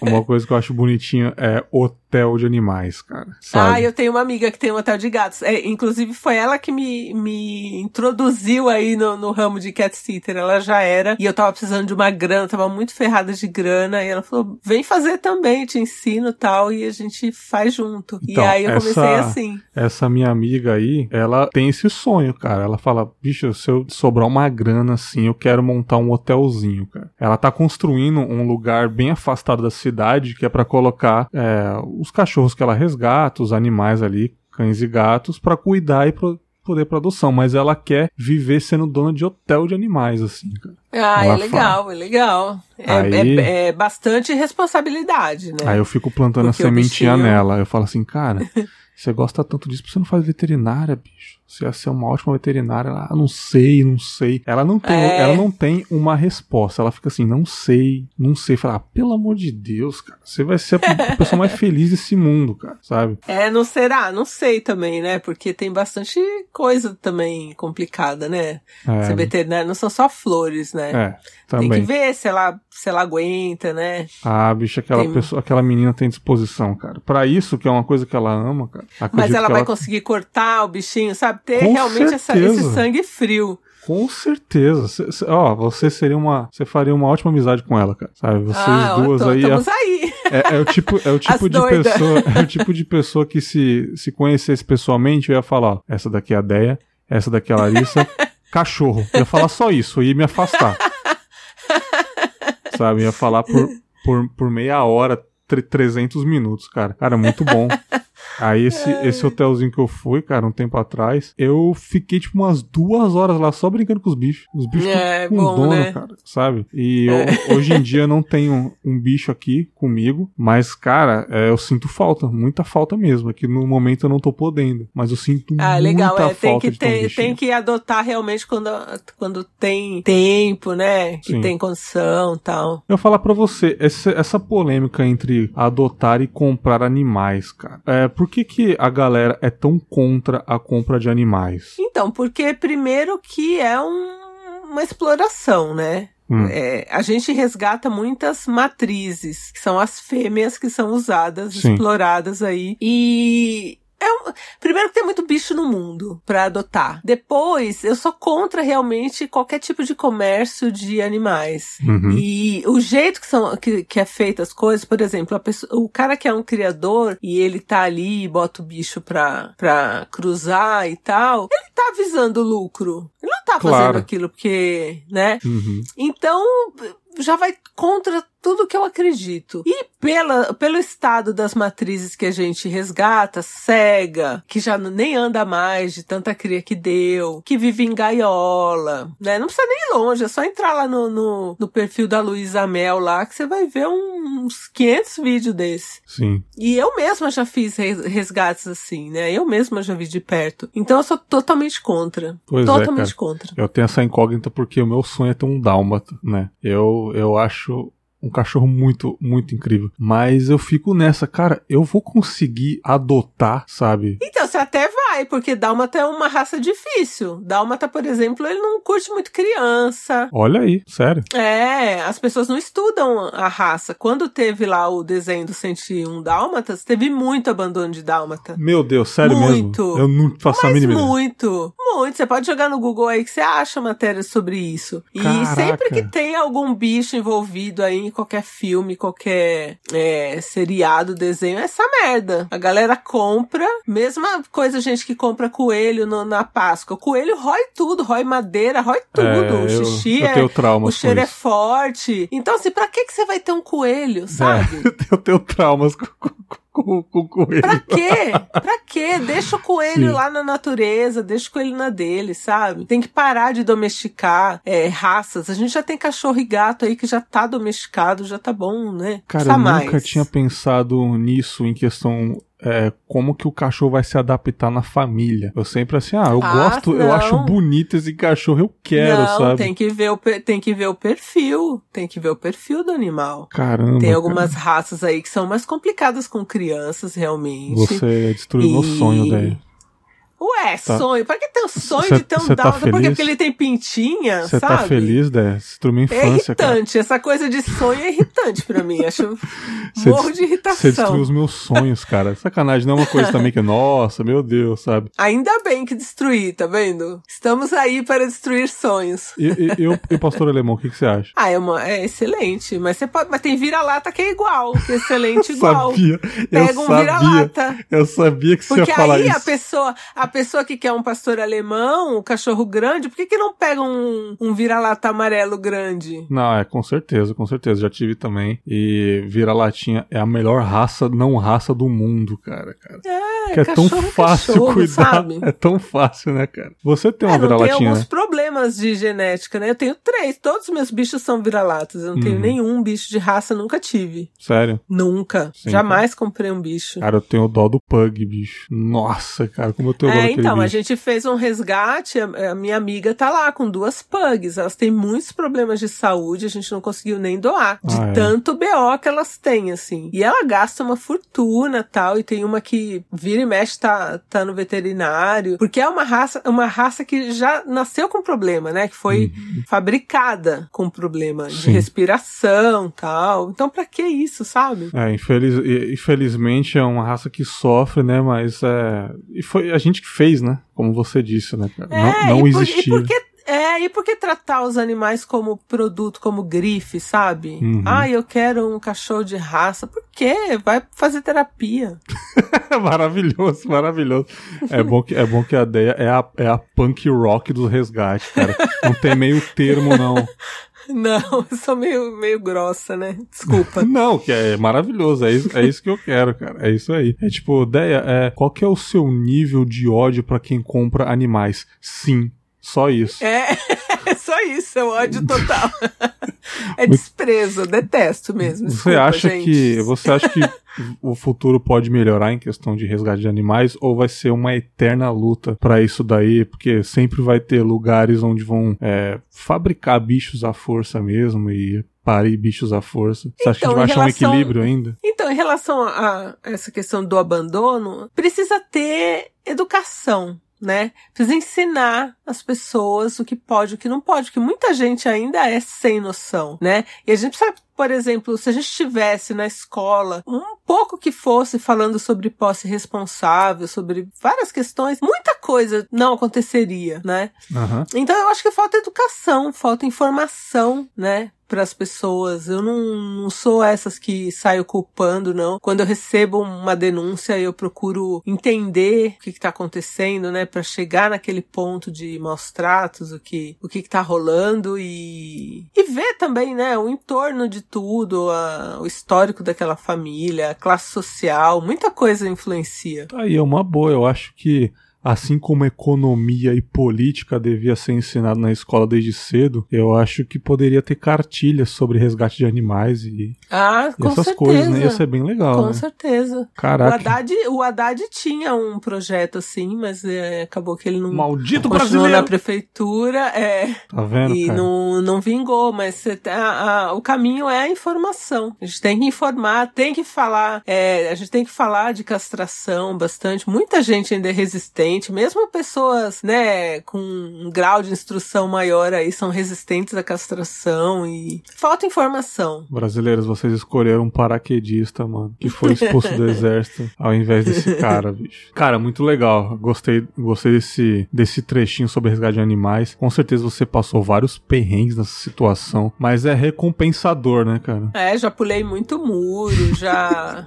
Uma coisa que eu acho bonitinho é hotel de animais, cara. Ah, Sabe? eu tenho uma amiga que tem um hotel de gatos. É, inclusive, foi ela que me, me introduziu aí no, no ramo de cat sitter. Ela já era. E eu tava precisando de uma grana, tava muito ferrada de grana. E ela falou: vem fazer também, te ensino e tal. E a gente faz junto. Então, e aí eu comecei essa- assim. Essa minha amiga aí, ela tem esse sonho, cara. Ela fala, bicho, se eu sobrar uma grana assim, eu quero montar um hotelzinho, cara. Ela tá construindo um lugar bem afastado da cidade, que é pra colocar é, os cachorros que ela resgata, os animais ali, cães e gatos, pra cuidar e pro, poder pra adoção. Mas ela quer viver sendo dona de hotel de animais, assim, cara. Ah, Ela é legal, é legal. É, Aí- é- é bastante responsabilidade, né? Aí eu fico plantando Porque a sementinha bichinho- nela. Eu falo assim, cara, você gosta tanto disso, por que você não faz veterinária, bicho? Você ia ser uma ótima veterinária. Ela, ah, não sei, não sei. Ela não tem, É. ela não tem uma resposta. Ela fica assim, não sei, não sei. Fala, ah, pelo amor de Deus, cara. Você vai ser a pessoa mais feliz desse mundo, cara, sabe? É, não será? Não sei também, né? Porque tem bastante coisa também complicada, né? Ser É, veterinário não são só flores, né? é Tem que também. ver se ela, se ela aguenta, né? Ah, bicho, aquela Tem- pessoa, aquela menina tem disposição, cara. Pra isso, que é uma coisa que ela ama, cara. Mas ela que vai conseguir cortar o bichinho, sabe? Ter Com realmente essa- esse sangue frio. Com certeza. Cê- ó, você seria uma. Você faria uma ótima amizade com ela, cara. Sabe? Vocês ah, duas tô- aí. Estamos aí. É, é o tipo, é o tipo As de doidas. pessoa. É o tipo de pessoa que se, se conhecesse pessoalmente, eu ia falar, ó, essa daqui é a Deia, essa daqui é a Larissa, cachorro. Eu ia falar só isso, eu ia me afastar. Sabe? Eu ia falar por, por, por meia hora, tre- 300 minutos, cara. Cara, muito bom. Aí esse, esse hotelzinho que eu fui, cara, um tempo atrás, eu fiquei tipo umas duas horas lá só brincando com os bichos. Os bichos É, com bom, dono, né? cara, sabe? E eu- hoje em dia eu não tenho um bicho aqui comigo, mas, cara, é, eu sinto falta, muita falta mesmo. Aqui no momento eu não tô podendo, mas eu sinto Ah, muita legal. É, falta tem que, ter tem que adotar realmente quando, quando tem tempo, né? Sim. E tem condição e tal. Eu falar pra você, essa, essa polêmica entre adotar e comprar animais, cara. É, por que, que a galera é tão contra a compra de animais? Então, porque primeiro que é um- uma exploração, né? Hum. É, a gente resgata muitas matrizes, que são as fêmeas que são usadas, Sim. exploradas aí. E. É um- primeiro que tem muito bicho no mundo pra adotar. Depois, eu sou contra realmente qualquer tipo de comércio de animais. Uhum. E o jeito que, são, que, que é feito as coisas, por exemplo, a pessoa- o cara que é um criador e ele tá ali e bota o bicho pra, pra cruzar e tal, ele tá visando lucro. Ele não tá Claro. fazendo aquilo porque, né? Uhum. Então, já vai contra tudo que eu acredito. E pela, pelo estado das matrizes que a gente resgata, cega, que já nem anda mais de tanta cria que deu, que vive em gaiola, né? Não precisa nem ir longe, é só entrar lá no, no, no perfil da Luísa Mel lá, que você vai ver uns 500 vídeos desse. Sim. E eu mesma já fiz res- resgates assim, né? Eu mesma já vi de perto. Então eu sou totalmente contra. Pois é, totalmente cara. contra. Eu tenho essa incógnita porque o meu sonho é ter um dálmata, né? Eu, eu acho um cachorro muito, muito incrível. Mas eu fico nessa, cara, eu vou conseguir adotar, sabe? Então, você até vai, porque Dálmata é uma raça difícil. Dálmata, por exemplo, ele não curte muito criança. Olha aí, sério. É, as pessoas não estudam a raça. Quando teve lá o desenho do 101 Dálmatas, teve muito abandono de Dálmata. Meu Deus, sério Muito. mesmo? Eu não faço a Mas mínima ideia. muito, muito. Você pode jogar no Google aí que você acha matéria sobre isso. E Caraca. sempre que tem algum bicho envolvido aí em qualquer filme, qualquer é, seriado, desenho, é essa merda. A galera compra, mesma coisa, gente que compra coelho no- na Páscoa. O coelho rói tudo, rói madeira, rói tudo. É, o eu- xixi eu é. tenho traumas O cheiro é forte. Então, assim, pra que, que você vai ter um coelho, sabe? É, eu tenho traumas com, com, com, com o coelho. Pra quê? Pra quê? Deixa o coelho Sim. lá na natureza, deixa o coelho na dele, sabe? Tem que parar de domesticar é, raças. A gente já tem cachorro e gato aí que já tá domesticado, já tá bom, né? Cara, Precisa eu nunca mais. tinha pensado nisso em questão é, como que o cachorro vai se adaptar na família. Eu sempre assim, ah, eu Ah, gosto, eu não. acho bonito esse cachorro, eu quero, não, sabe? tem que ver o tem que ver o perfil, tem que ver o perfil do animal. Caramba. Tem cara. algumas raças aí que são mais complicadas com crianças, realmente. Você destruiu meu E- sonho, daí. Ué, Tá. sonho. Pra que ter o sonho Cê- de ter um cê tá Dálmata? Por quê? feliz? Porque ele tem pintinha, Você sabe? tá feliz? Você destruiu minha É infância, cara. irritante. Essa coisa de sonho é irritante pra mim. Acho Cê morro de Você destruiu irritação. os meus sonhos, cara. Sacanagem, não é uma coisa também que, nossa, meu Deus, sabe? Ainda bem que destruí, tá vendo? Estamos aí para destruir sonhos. E, e, eu, e pastor alemão, o que, você acha? Ah, é, uma, é excelente. Mas você pode. Mas tem vira-lata que é igual. Que é excelente igual. Sabia, eu Pega um sabia, vira-lata. eu sabia que você Porque ia falar aí a isso. pessoa, a pessoa que quer um pastor alemão, um cachorro grande, por que, que não pega um, um vira-lata amarelo grande? Não, é com certeza, com certeza. Já tive também. E vira-latinha é a melhor raça, não raça do mundo, cara. cara. É, que é tão cachorro é fácil cachorro, cuidar. sabe? É tão fácil, né, cara? Você tem uma É, não tem vira-latinha, alguns né? problemas de genética, né? Eu tenho três. Todos os meus bichos são vira-latas. Eu não tenho Uhum. nenhum bicho de raça, nunca tive. Sério. Nunca. Sim, Jamais comprei um bicho. Cara, eu tenho dó do pug, bicho. Nossa, cara, como eu tenho dó É, então, a gente fez um resgate, a, a minha amiga tá lá com duas pugs, elas têm muitos problemas de saúde, a gente não conseguiu nem doar, de Ah, é? tanto BO que elas têm, assim. E ela gasta uma fortuna, tal, e tem uma que vira e mexe, tá, tá no veterinário, porque é uma raça, uma raça que já nasceu com problema, né, que foi fabricada com problema de Uhum. Sim. respiração, tal. Então, pra que isso, sabe? É, infeliz, infelizmente é uma raça que sofre, né? Mas é. E foi a gente que fez, né? Como você disse, né? É, não não e por, existia. E por que, é, e por que tratar os animais como produto, como grife, sabe? Uhum. Ah, eu quero um cachorro de raça. Por quê? Vai fazer terapia. maravilhoso, maravilhoso. É bom que, é bom que a ideia é a, é a punk rock do resgate, cara. Não tem meio termo, não. Não, eu sou meio, meio grossa, né? Desculpa. Não, que é maravilhoso. É isso, é isso que eu quero, cara. É isso aí. É tipo, ideia é qual que é o seu nível de ódio pra quem compra animais? Sim. Só isso. É só isso, é o ódio total. É desprezo, detesto mesmo. Você desculpa, acha gente. que você acha que o futuro pode melhorar em questão de resgate de animais ou vai ser uma eterna luta pra isso daí? Porque sempre vai ter lugares onde vão é, fabricar bichos à força mesmo e parir bichos à força. Você acha que a Então, gente vai em achar um equilíbrio ainda? Então, em relação a essa questão do abandono, precisa ter educação, né? Precisa ensinar as pessoas o que pode e o que não pode, porque muita gente ainda é sem noção, né? E a gente sabe, por exemplo, se a gente estivesse na escola, um pouco que fosse falando sobre posse responsável, sobre várias questões, muita coisa não aconteceria, né? Aham. Então eu acho que falta educação, falta informação, né? Para as pessoas. Eu não, não sou essas que saio culpando, não. Quando eu recebo uma denúncia, eu procuro entender o que está acontecendo, né? Para chegar naquele ponto de maus tratos, o que o que está rolando e, e ver também, né? O entorno de tudo, a- o histórico daquela família, a classe social, muita coisa influencia. Tá Aí é uma boa. Eu acho que assim como economia e política devia ser ensinado na escola desde cedo, eu acho que poderia ter cartilhas sobre resgate de animais e, Ah, e com essas certeza. coisas, né? Ia ser bem legal, Com né? certeza. O Caraca. Haddad, o Haddad tinha um projeto assim, mas é, acabou que ele não Maldito brasileiro! na prefeitura, é, Tá vendo, e cara? não, não vingou, mas você tá- a- o caminho é a informação. A gente tem que informar, tem que falar, é, a gente tem que falar de castração bastante. Muita gente ainda é resistente, mesmo pessoas, né, com um grau de instrução maior aí são resistentes à castração e falta informação. Brasileiros, vocês escolheram um paraquedista, mano, que foi expulso do exército ao invés desse cara, bicho. Cara, muito legal. Gostei, gostei desse, desse trechinho sobre resgate de animais. Com certeza você passou vários perrengues nessa situação, mas é recompensador, né, cara? É, já pulei muito muro, já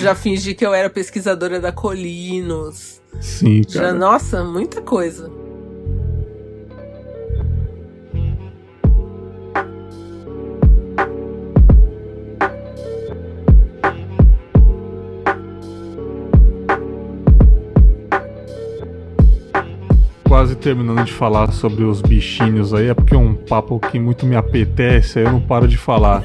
já fingi que eu era pesquisadora da Colinos. Sim, Já, cara. nossa, muita coisa. Quase terminando de falar sobre os bichinhos aí, é porque é um papo que muito me apetece, aí eu não paro de falar.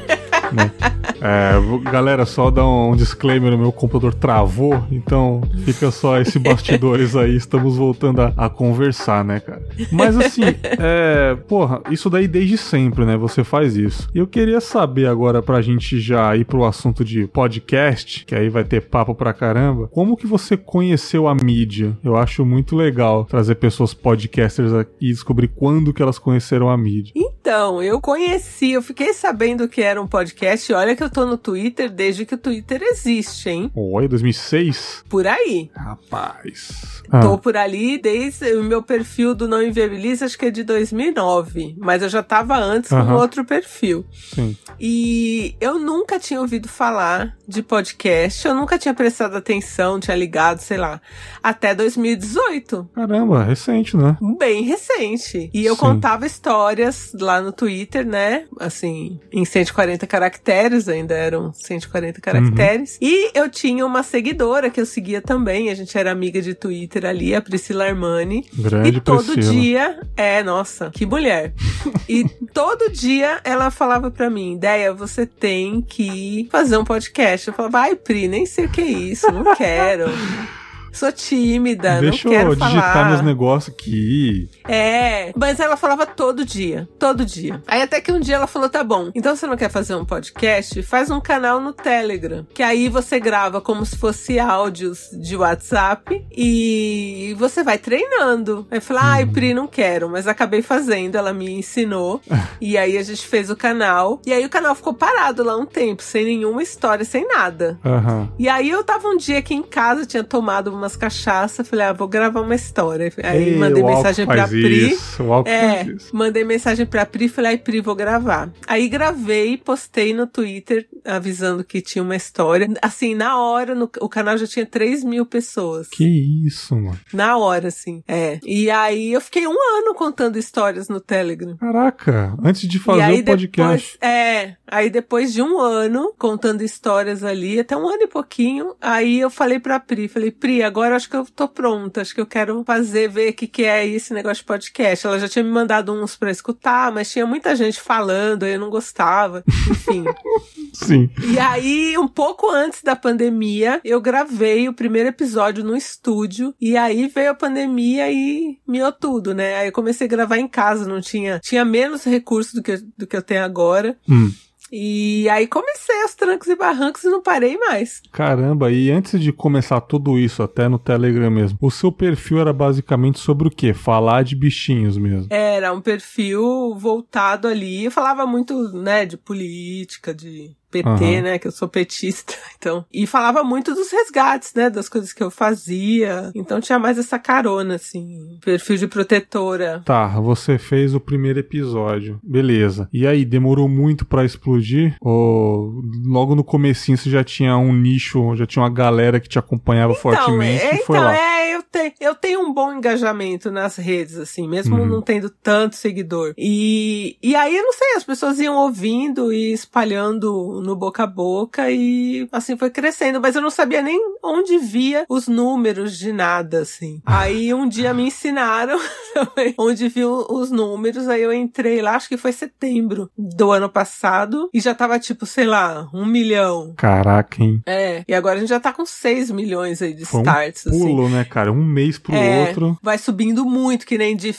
É, galera, só dar um disclaimer: o meu computador travou, então fica só esse bastidores aí. Estamos voltando a, a conversar, né, cara? Mas assim, é, porra, isso daí desde sempre, né? Você faz isso. E eu queria saber agora, pra gente já ir pro assunto de podcast, que aí vai ter papo pra caramba, como que você conheceu a mídia? Eu acho muito legal trazer pessoas podcasters aqui e descobrir quando que elas conheceram a mídia. Então, eu conheci, eu fiquei sabendo que era um podcast. Olha que eu tô no Twitter desde que o Twitter existe, hein? Oi, 2006? Por aí. Rapaz. Ah. Tô por ali desde o meu perfil do Não Inviabiliza, acho que é de 2009. Mas eu já tava antes com outro perfil. Sim. E eu nunca tinha ouvido falar de podcast, eu nunca tinha prestado atenção, tinha ligado, sei lá, até 2018. Caramba, recente, né? Bem recente. E eu Sim. contava histórias lá no Twitter, né? Assim, em 140 caracteres, ainda eram 140 caracteres. Uhum. E eu tinha uma seguidora que eu seguia também, a gente era amiga de Twitter ali, a Priscila Armani. Grande e todo Priscila. dia, é, nossa, que mulher. e todo dia ela falava para mim, ideia, você tem que fazer um podcast. Eu falava, ai, Pri, nem sei o que é isso, não quero. Sou tímida, Deixa não quero eu digitar falar. meus negócios aqui. É, mas ela falava todo dia, todo dia. Aí até que um dia ela falou, tá bom, então você não quer fazer um podcast? Faz um canal no Telegram, que aí você grava como se fosse áudios de WhatsApp e você vai treinando. Aí eu falei, ai, Pri, não quero, mas acabei fazendo, ela me ensinou. e aí a gente fez o canal. E aí o canal ficou parado lá um tempo, sem nenhuma história, sem nada. Uhum. E aí eu tava um dia aqui em casa, tinha tomado uma umas cachaças, falei, ah, vou gravar uma história. Aí Ei, mandei mensagem pra Pri. Isso, é, mandei mensagem pra Pri, falei, ai, Pri, vou gravar. Aí gravei, postei no Twitter, avisando que tinha uma história. Assim, na hora, no, o canal já tinha 3 mil pessoas. Que isso, mano. Na hora, assim. É. E aí eu fiquei um ano contando histórias no Telegram. Caraca, antes de fazer o podcast. Depois, é, aí depois de um ano contando histórias ali, até um ano e pouquinho, aí eu falei pra Pri, falei, Pri, agora agora acho que eu tô pronta, acho que eu quero fazer, ver o que, que é esse negócio de podcast. Ela já tinha me mandado uns pra escutar, mas tinha muita gente falando, aí eu não gostava, enfim. Sim. E aí, um pouco antes da pandemia, eu gravei o primeiro episódio no estúdio, e aí veio a pandemia e miou tudo, né? Aí eu comecei a gravar em casa, não tinha, tinha menos recursos do que, do que eu tenho agora. Hum. E aí comecei aos trancos e barrancos e não parei mais. Caramba, e antes de começar tudo isso, até no Telegram mesmo, o seu perfil era basicamente sobre o quê? Falar de bichinhos mesmo. Era um perfil voltado ali. Eu falava muito, né, de política, de PT, uhum. né? Que eu sou petista, então. E falava muito dos resgates, né? Das coisas que eu fazia. Então tinha mais essa carona, assim. Perfil de protetora. Tá, você fez o primeiro episódio. Beleza. E aí, demorou muito para explodir? Ou logo no comecinho você já tinha um nicho, já tinha uma galera que te acompanhava então, fortemente é, e foi então, lá? É, eu, te, eu tenho um bom engajamento nas redes, assim, mesmo uhum. não tendo tanto seguidor. E, e aí, eu não sei, as pessoas iam ouvindo e espalhando no boca a boca e assim foi crescendo, mas eu não sabia nem onde via os números de nada, assim. Aí um dia me ensinaram onde viu os números, aí eu entrei lá, acho que foi setembro do ano passado, e já tava tipo, sei lá, um milhão. Caraca, hein? É, e agora a gente já tá com seis milhões aí de foi starts, um pulo, assim. né, cara? Um mês pro é, outro. Vai subindo muito, que nem de,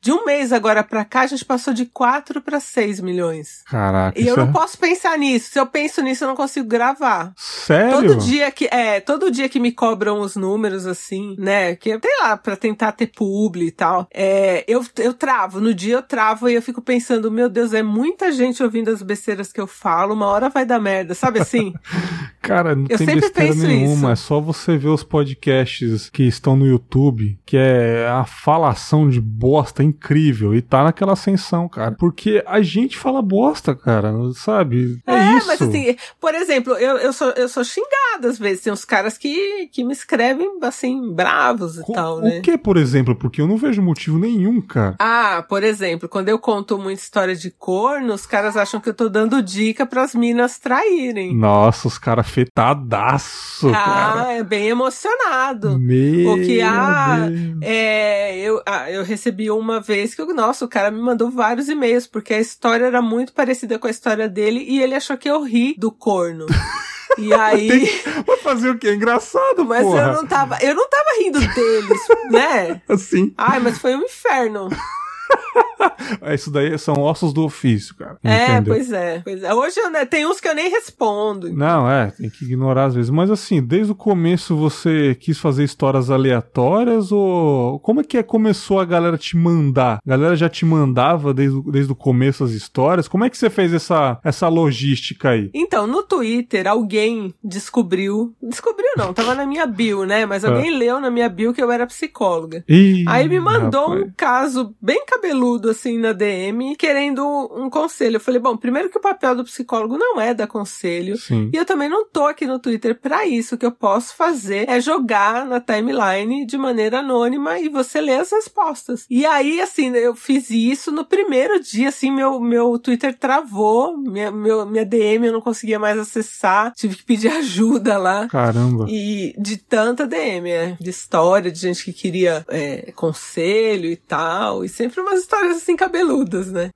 de um mês agora pra cá, a gente passou de quatro para seis milhões. Caraca. E eu não é... posso pensar nisso. Se eu penso nisso, eu não consigo gravar. Sério? Todo dia que, é, todo dia que me cobram os números, assim, né, que, sei lá, pra tentar ter publi e tal, é, eu, eu travo. No dia eu travo e eu fico pensando, meu Deus, é muita gente ouvindo as besteiras que eu falo, uma hora vai dar merda, sabe assim? Cara, não eu tem besteira nenhuma, isso. é só você ver os podcasts que estão no YouTube, que é a falação de bosta incrível, e tá naquela ascensão, cara. Porque a gente fala bosta, cara, sabe? É, É, isso. mas assim, por exemplo, eu, eu, sou, eu sou xingada às vezes. Tem uns caras que, que me escrevem, assim, bravos e Co- tal, né? O que, por exemplo? Porque eu não vejo motivo nenhum, cara. Ah, por exemplo, quando eu conto muita história de corno, os caras acham que eu tô dando dica pras minas traírem. Nossa, os caras afetadaço, Ah, é bem emocionado. Meu O que ah, é, eu, ah, eu recebi uma vez que, eu- nossa, o cara me mandou vários e-mails, porque a história era muito parecida com a história dele e ele achou que eu ri do corno. E aí. Vai fazer o quê? Engraçado, Mas porra. eu não tava. Eu não tava rindo deles, né? Assim. Ai, mas foi um inferno. É, Isso daí são ossos do ofício, cara. É, Entendeu? pois é, pois é. Hoje né, tem uns que eu nem respondo. Não, é, tem que ignorar às vezes. Mas assim, desde o começo você quis fazer histórias aleatórias ou como é que é, começou a galera te mandar? A galera já te mandava desde, o- desde o começo as histórias? Como é que você fez essa, essa logística aí? Então, no Twitter, alguém descobriu. Descobriu não, tava na minha bio, né? Mas alguém leu na minha bio que eu era psicóloga. Ih, Aí me mandou rapaz. um caso bem cabeludo, assim, na DM, querendo um conselho. Eu falei, bom, primeiro que o papel do psicólogo não é dar conselho. Sim. E eu também não tô aqui no Twitter pra isso. O que eu posso fazer é jogar na timeline de maneira anônima e você lê as respostas. E aí, assim, eu fiz isso no primeiro dia, assim, meu, meu Twitter travou, minha, meu, minha DM eu não conseguia mais acessar, tive que pedir ajuda lá. Caramba. E de tanta DM, é, de história, de gente que queria é, conselho e tal, e sempre umas histórias assim cabeludas, né?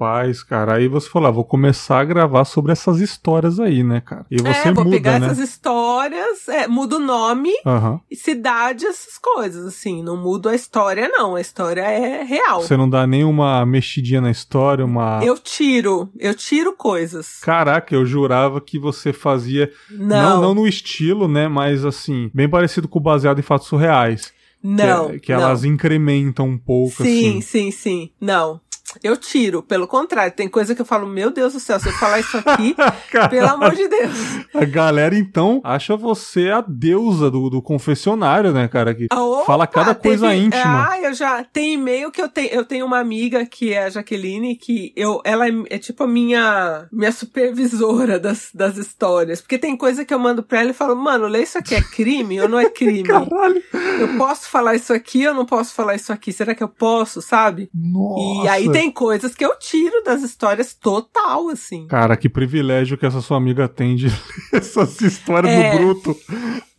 Rapaz, cara, aí você falou, ah, vou começar a gravar sobre essas histórias aí, né, cara? E você é, vou muda, pegar né? essas histórias, é, muda o nome, Aham. cidade, essas coisas, assim. Não mudo a história, não. A história é real. Você não dá nenhuma mexidinha na história, uma. Eu tiro, eu tiro coisas. Caraca, eu jurava que você fazia. Não. Não, não, no estilo, né? Mas assim, bem parecido com o baseado em fatos surreais. Não. Que, é- que não. elas incrementam um pouco, Sim, assim. sim, sim. Não. Eu tiro, pelo contrário, tem coisa que eu falo, meu Deus do céu, se eu falar isso aqui, pelo amor de Deus. A galera, então, acha você a deusa do, do confessionário, né, cara? Que Opa, fala cada coisa teve- íntima. Ah, eu já tem e-mail que eu tenho. Eu tenho uma amiga que é a Jaqueline, que eu, ela é, é tipo a minha, minha supervisora das, das histórias. Porque tem coisa que eu mando pra ela e falo, mano, lê isso aqui é crime ou não é crime? Caralho. eu posso falar isso aqui ou não posso falar isso aqui? Será que eu posso, sabe? Nossa. E aí tem coisas que eu tiro das histórias total, assim. Cara, que privilégio que essa sua amiga tem de ler essas histórias É. no bruto.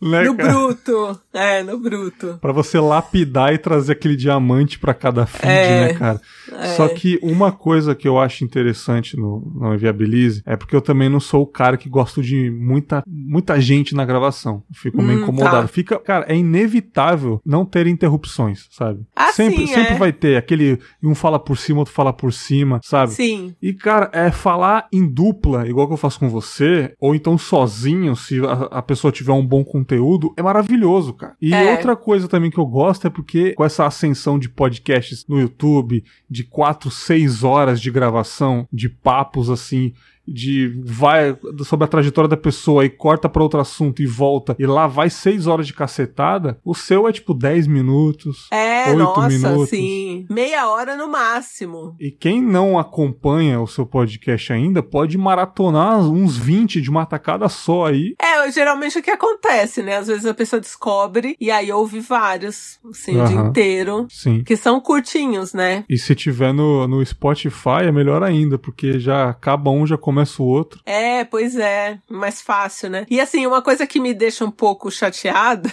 Né, No cara? bruto. É, no bruto. Pra você lapidar e trazer aquele diamante pra cada feed, É. né, cara? É. Só que uma coisa que eu acho interessante no, no Enviabilize é porque eu também não sou o cara que gosto de muita, muita gente na gravação. Eu fico meio Hum, incomodado. tá. Fica, cara, é inevitável não ter interrupções, sabe? Ah, sempre, sim, sempre é. vai ter aquele um fala por cima, outro fala por cima, sabe? Sim. E, cara, é falar em dupla, igual que eu faço com você, ou então sozinho, se a, a pessoa tiver um bom conteúdo, é maravilhoso, cara. E É. outra coisa também que eu gosto é porque com essa ascensão de podcasts no YouTube, de 4, 6 horas de gravação, de papos assim, de vai sobre a trajetória da pessoa e corta pra outro assunto e volta, e lá vai 6 horas de cacetada, o seu é tipo 10 minutos. É, Oito nossa, minutos. sim. Meia hora no máximo. E quem não acompanha o seu podcast ainda pode maratonar uns 20 de uma tacada só aí. É, geralmente o que acontece, né? Às vezes a pessoa descobre e aí ouve vários, assim, o dia inteiro. Sim. Que são curtinhos, né? E se tiver no, no Spotify é melhor ainda, porque já acaba um, já começa o outro. É, pois é. Mais fácil, né? E assim, uma coisa que me deixa um pouco chateada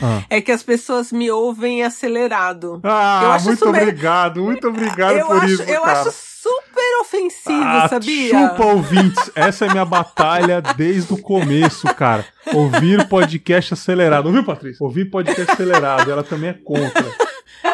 Ah, é que as pessoas me ouvem acelerado. Ah, Eu acho muito meio- obrigado, muito obrigado eu por acho, isso, eu cara. acho super ofensivo, Ah, sabia? Chupa ouvintes. Essa é minha batalha desde o começo, cara. Ouvir podcast acelerado. Ouviu, Patrícia? Ouvir podcast acelerado. Ela também é contra.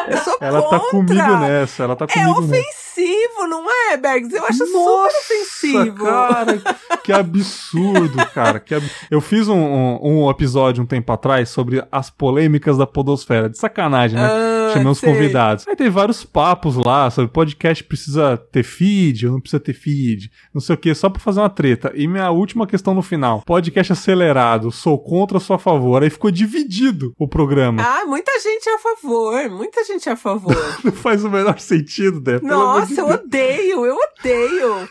Eu sou Ela tá contra. comigo nessa. Ela tá É comigo nessa. ofensivo, não é, Bergs? Eu acho super Nossa, ofensivo. Cara, que absurdo, cara. Que ab... Eu fiz um, um, um episódio um tempo atrás sobre as polêmicas da Podosfera. De sacanagem, né? Ah, Chamei os sei. convidados. Aí tem vários papos lá sobre podcast precisa ter feed ou não precisa ter feed. Não sei o que, só pra fazer uma treta. E minha última questão no final: podcast acelerado, sou contra ou sou a favor? Aí ficou dividido o programa. Ah, muita gente é a favor, muita gente é a favor. Não faz o menor sentido, né? Nossa, eu odeio, eu odeio.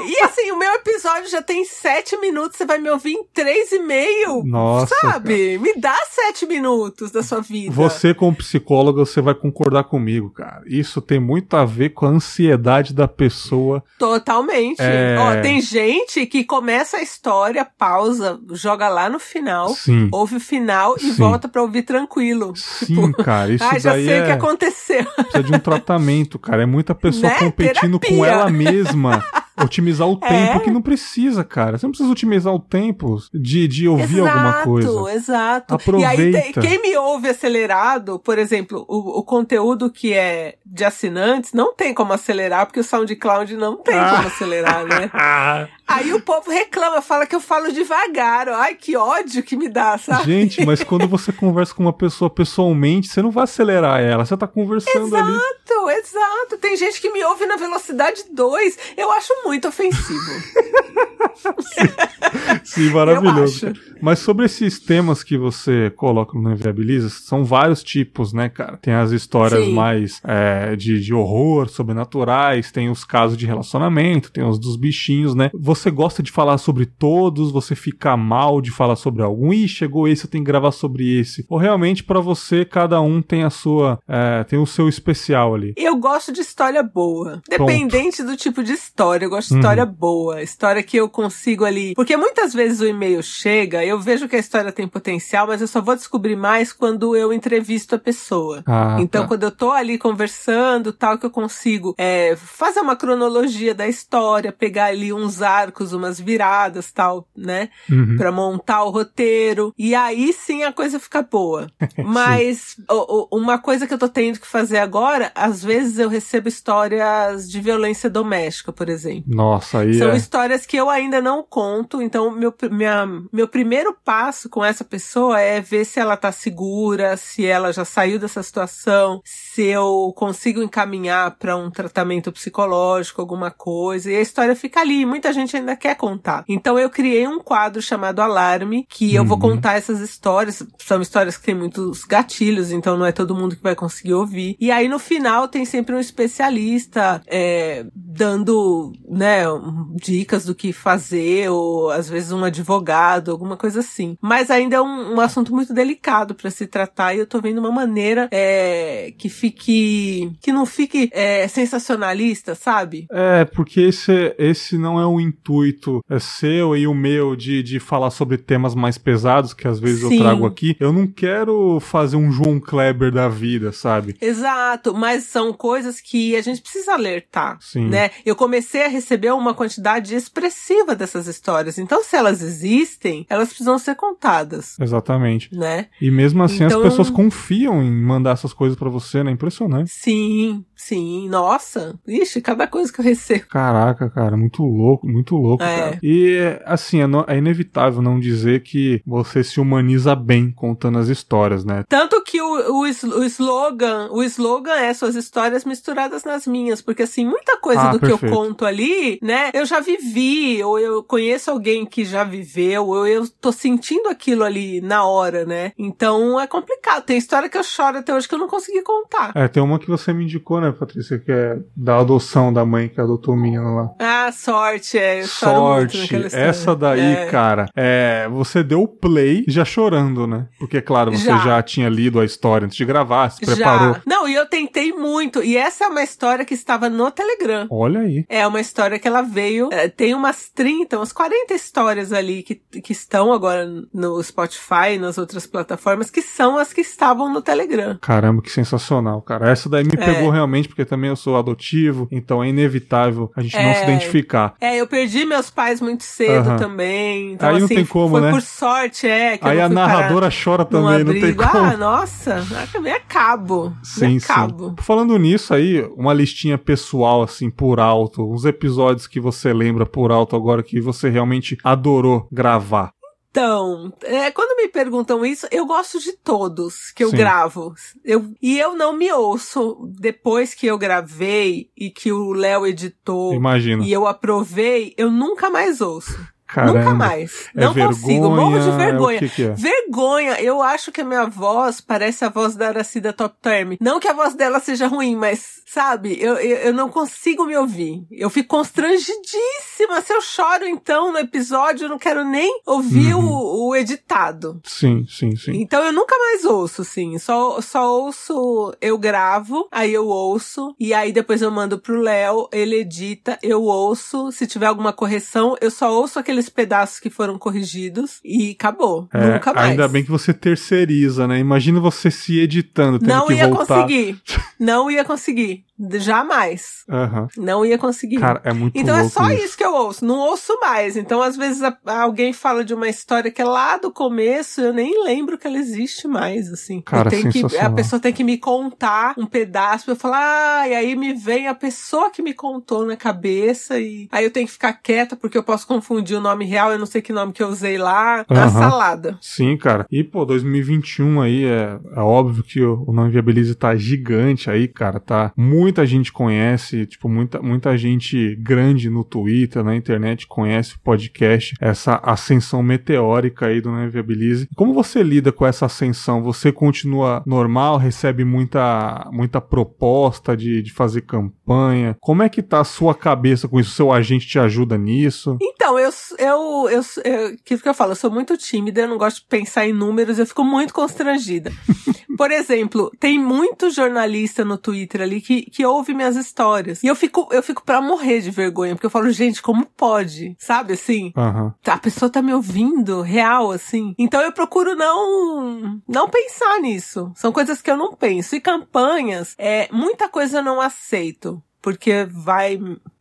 E assim, o meu episódio já tem sete minutos, você vai me ouvir em três e meio. Nossa. Sabe? Cara. Me dá sete minutos da sua vida. Você, como psicóloga, você vai concordar comigo, cara. Isso tem muito a ver com a ansiedade da pessoa. Totalmente. É... Ó, tem gente que começa a história, pausa, joga lá no final, Sim. ouve o final e Sim. volta pra ouvir tranquilo. Sim, tipo, cara. Isso ah, já sei é... o que aconteceu. Precisa de um tratamento, cara. É muita pessoa né? competindo Terapia. com ela mesma. Otimizar o é. tempo que não precisa, cara. Você não precisa otimizar o tempo de, de ouvir exato, alguma coisa. Exato, exato. Aproveita. E aí, quem me ouve acelerado, por exemplo, o, o, conteúdo que é de assinantes, não tem como acelerar, porque o SoundCloud não tem ah. como acelerar, né? Aí o povo reclama, fala que eu falo devagar. Ai, que ódio que me dá, sabe? Gente, mas quando você conversa com uma pessoa pessoalmente, você não vai acelerar ela, você tá conversando exato, ali. Exato, exato. Tem gente que me ouve na velocidade 2. Eu acho muito ofensivo. sim, sim, maravilhoso. Mas sobre esses temas que você coloca no Inviabiliza, são vários tipos, né, cara? Tem as histórias sim. mais é, de, de horror, sobrenaturais, tem os casos de relacionamento, tem os dos bichinhos, né? Você gosta de falar sobre todos, você fica mal de falar sobre algum, e chegou esse, eu tenho que gravar sobre esse. Ou realmente, para você, cada um tem a sua, é, tem o seu especial ali. Eu gosto de história boa. Dependente do tipo de história, eu gosto de história uhum. boa. História que eu consigo ali. Porque muitas vezes o e-mail chega, eu vejo que a história tem potencial, mas eu só vou descobrir mais quando eu entrevisto a pessoa. Ah, então, tá. quando eu tô ali conversando, tal, que eu consigo é, fazer uma cronologia da história, pegar ali uns arcos, umas viradas, tal, né? Uhum. Pra montar o roteiro. E aí sim a coisa fica boa. mas o, o, uma coisa que eu tô tendo que fazer agora, às vezes eu recebo histórias de violência doméstica, por exemplo. Nossa, aí São é... histórias que eu ainda não conto, então meu, minha, meu primeiro passo com essa pessoa é ver se ela tá segura, se ela já saiu dessa situação, se eu consigo encaminhar para um tratamento psicológico, alguma coisa, e a história fica ali, muita gente ainda quer contar. Então eu criei um quadro chamado Alarme, que eu vou Uhum. contar essas histórias, são histórias que têm muitos gatilhos, então não é todo mundo que vai conseguir ouvir. E aí no final tem sempre um especialista é, dando, né, dicas do que fazer, ou às vezes um advogado, alguma coisa assim. Mas ainda é um, um assunto muito delicado para se tratar e eu tô vendo uma maneira é, que fique, que não fique é, sensacionalista, sabe? É, porque esse, esse não é o intuito é seu e o meu de, de falar sobre temas mais pesados que às vezes Sim. eu trago aqui. Eu não quero fazer um João Kleber da vida, sabe? Exato, mas são coisas que a gente precisa alertar, Sim. né? Eu comecei a receber uma quantidade expressiva dessas histórias, então se elas existem, elas precisam ser contadas, Exatamente. né? E mesmo assim Então- as pessoas confiam em mandar essas coisas pra você, né? Impressionante. Sim, sim, nossa, ixi, cada coisa que eu recebo. Caraca, cara, muito louco, muito louco, É. cara. E, assim, é, no- é inevitável não dizer que você se humaniza bem contando as histórias, né? Tanto que o, o, o slogan, o slogan é suas histórias misturadas nas minhas, porque assim, muita coisa Ah, do que perfeito. eu conto ali, né, eu já vivi, ou eu conheço alguém que já viveu, ou eu tô sentindo aquilo ali na hora, né? Então é complicado. Tem história que eu choro até hoje que eu não consegui contar. É, tem uma que você me indicou, né, Patrícia, que é da adoção da mãe que adotou o menino lá. Ah, sorte, é. Muito Sorte, essa daí, É. cara, é, você deu o play já chorando, né? Porque, claro, você já, Já. tinha lido a história antes de gravar, se preparou. Já. Não, e eu tentei muito. E essa é uma história que estava no Telegram. Olha aí. É uma história que ela veio. é, tem umas 30, umas 40 histórias ali que, que estão agora no Spotify e nas outras plataformas, que são as que estavam no Telegram. Caramba, que sensacional, cara. Essa daí me É. pegou realmente, porque também eu sou adotivo, então é inevitável a gente não É. se identificar. É, eu perdi meus pais muito cedo Aham. também. Então, Aí não assim, tem como, foi né? por sorte, é. Que eu Aí a narradora chora também, não tem como. Ah, nossa, me acabo. Sim, me sim. acabo. Falando nisso aí, uma listinha pessoal, assim, por alto, uns episódios que você lembra por alto agora que você realmente adorou gravar. Então, é, quando me perguntam isso, eu gosto de todos que eu Sim. gravo. Eu, e eu não me ouço depois que eu gravei e que o Léo editou Imagina. e eu aprovei, eu nunca mais ouço. Caramba. Nunca mais. É não vergonha, consigo, morro de vergonha. que que é? Vergonha, eu acho que a minha voz parece a voz da Aracida Top Term. Não que a voz dela seja ruim, mas, sabe, eu, eu, eu não consigo me ouvir. Eu fico constrangidíssima. Se eu choro, então, no episódio, eu não quero nem ouvir Uhum. o, o editado. Sim, sim, sim. Então eu nunca mais ouço, sim. Só, só ouço, eu gravo, aí eu ouço, e aí depois eu mando pro Léo, ele edita, eu ouço. Se tiver alguma correção, eu só ouço aqueles pedaços que foram corrigidos e acabou. É, nunca mais. Ainda bem que você terceiriza, né? Imagina você se editando, Não ia voltar. conseguir. Não ia conseguir. Jamais. Aham. Não ia conseguir. Cara, é muito Então é só isso. que eu ouço, não ouço mais. Então, às vezes, a- alguém fala de uma história que é lá do começo, eu nem lembro que ela existe mais, assim. Cara, Eu que, a pessoa tem que me contar um pedaço pra eu falar, ah, e aí me vem a pessoa que me contou na cabeça, e aí eu tenho que ficar quieta porque eu posso confundir o nome real, eu não sei que nome que eu usei lá. Aham. salada. Sim, cara. E, pô, 2021 aí, é, é óbvio que o, o Não Inviabilize tá gigante aí, cara. Tá. Muita gente conhece, tipo, muita, muita gente grande no Twitter, na internet, conhece o podcast, essa ascensão meteórica aí do Não Inviabilize. Como você lida com essa ascensão? Você continua normal, recebe muita, muita proposta de, de fazer campanha? Como é que tá a sua cabeça com isso? Seu agente te ajuda nisso? Então, eu, eu, eu, eu, que que eu falo, eu sou muito tímida, eu não gosto de pensar em números, eu fico muito constrangida. Por exemplo, tem muito jornalista no Twitter ali que, que ouve minhas histórias. E eu fico, eu fico pra morrer de vergonha, porque eu falo, gente, como pode? Sabe assim? Aham. A pessoa tá me ouvindo, real, assim. Então eu procuro não, não pensar nisso. São coisas que eu não penso. E campanhas, é, muita coisa eu não aceito. Porque vai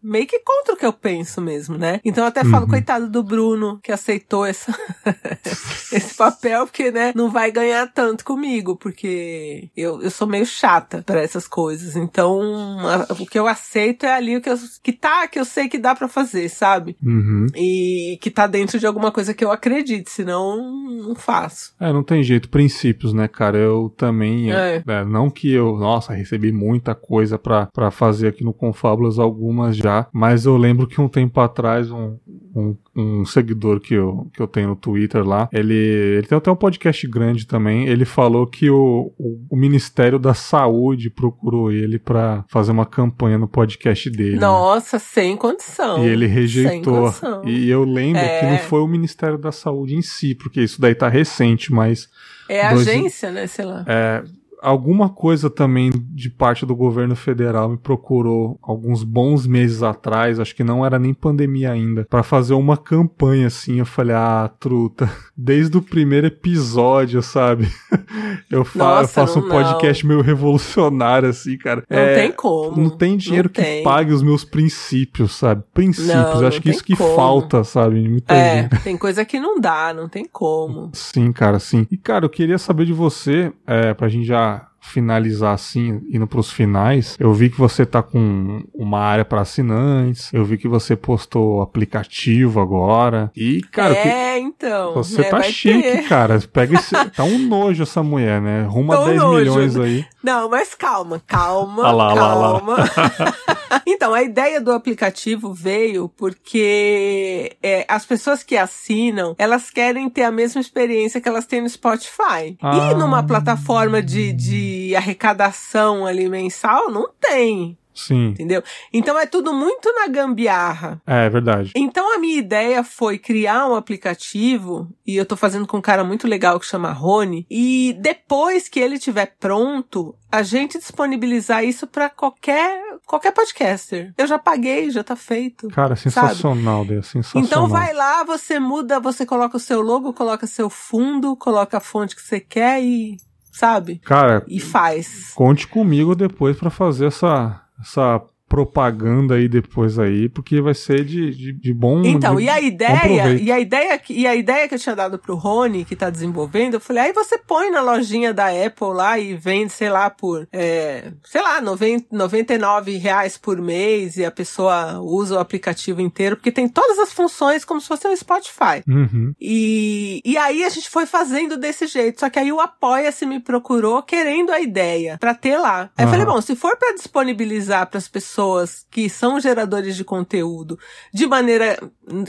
meio que contra o que eu penso mesmo, né? Então eu até falo, Uhum. coitado do Bruno, que aceitou essa, esse papel, porque, né, não vai ganhar tanto comigo, porque eu, eu sou meio chata pra essas coisas. Então, a- o que eu aceito é ali o que, eu, que tá, que eu sei que dá pra fazer, sabe? Uhum. e que tá dentro de alguma coisa que eu acredite, senão não faço. É, não tem jeito, princípios, né, cara? Eu também, é, É. é, não que eu, nossa, recebi muita coisa pra fazer aqui no Confábulas, algumas já, mas eu lembro que um tempo atrás, um, um, um seguidor que eu, que eu tenho no Twitter lá, ele, ele tem até um podcast grande também, ele falou que o, o, o Ministério da Saúde procurou ele pra fazer uma campanha no podcast dele. né? Nossa, sem condição. E ele rejeitou. E eu lembro É. que não foi o Ministério da Saúde em si, porque isso daí tá recente, mas É a dois- agência, né? Sei lá. é, alguma coisa também de parte do governo federal me procurou alguns bons meses atrás, acho que não era nem pandemia ainda, pra fazer uma campanha assim. Eu falei, ah, truta, desde o primeiro episódio, sabe? Eu, fa- Nossa, eu faço um não- podcast meio revolucionário, assim, cara. Não É, tem como. Não tem dinheiro Não que tem. pague os meus princípios, sabe? Princípios, Não, acho não que isso que como. falta, sabe? Muita É, gente. tem coisa que não dá, não tem como. Sim, cara, sim. E, cara, eu queria saber de você, é, pra gente já finalizar assim, indo pros finais. Eu vi que você tá com uma área pra assinantes, eu vi que você postou aplicativo agora. E, cara, eu que- é, então. você né, tá chique, ter. cara. Pega esse. Tá um nojo essa mulher, né? Ruma Tá um 10 nojo. milhões aí. Não, mas calma, calma, Ah lá, lá, lá. calma. então, a ideia do aplicativo veio porque é, as pessoas que assinam, elas querem ter a mesma experiência que elas têm no Spotify. Ah. E numa plataforma de, de arrecadação ali mensal, não tem. Sim. Entendeu? Então é tudo muito na gambiarra. É, é verdade. Então a minha ideia foi criar um aplicativo, e eu tô fazendo com um cara muito legal que chama Rony, e depois que ele estiver pronto, a gente disponibilizar isso pra qualquer qualquer podcaster. Eu já paguei, já tá feito. Cara, sensacional, Dê, sensacional. Então vai lá, você muda, você coloca o seu logo, coloca seu fundo, coloca a fonte que você quer e sabe? Cara, E faz. Conte comigo depois pra fazer essa, essa propaganda aí depois aí, porque vai ser de, de, de bom. Então, de e a ideia, e a ideia, que- e a ideia que eu tinha dado pro Rony, que tá desenvolvendo, eu falei, aí você põe na lojinha da Apple lá e vende, sei lá, por, é, sei lá, 90, 99 reais por mês e a pessoa usa o aplicativo inteiro, porque tem todas as funções como se fosse um Spotify. Uhum. E, e aí a gente foi fazendo desse jeito. Só que aí o Apoia-se me procurou querendo a ideia pra ter lá. Aí eu Aham. falei, bom, se for pra disponibilizar pras pessoas pessoas que são geradores de conteúdo de maneira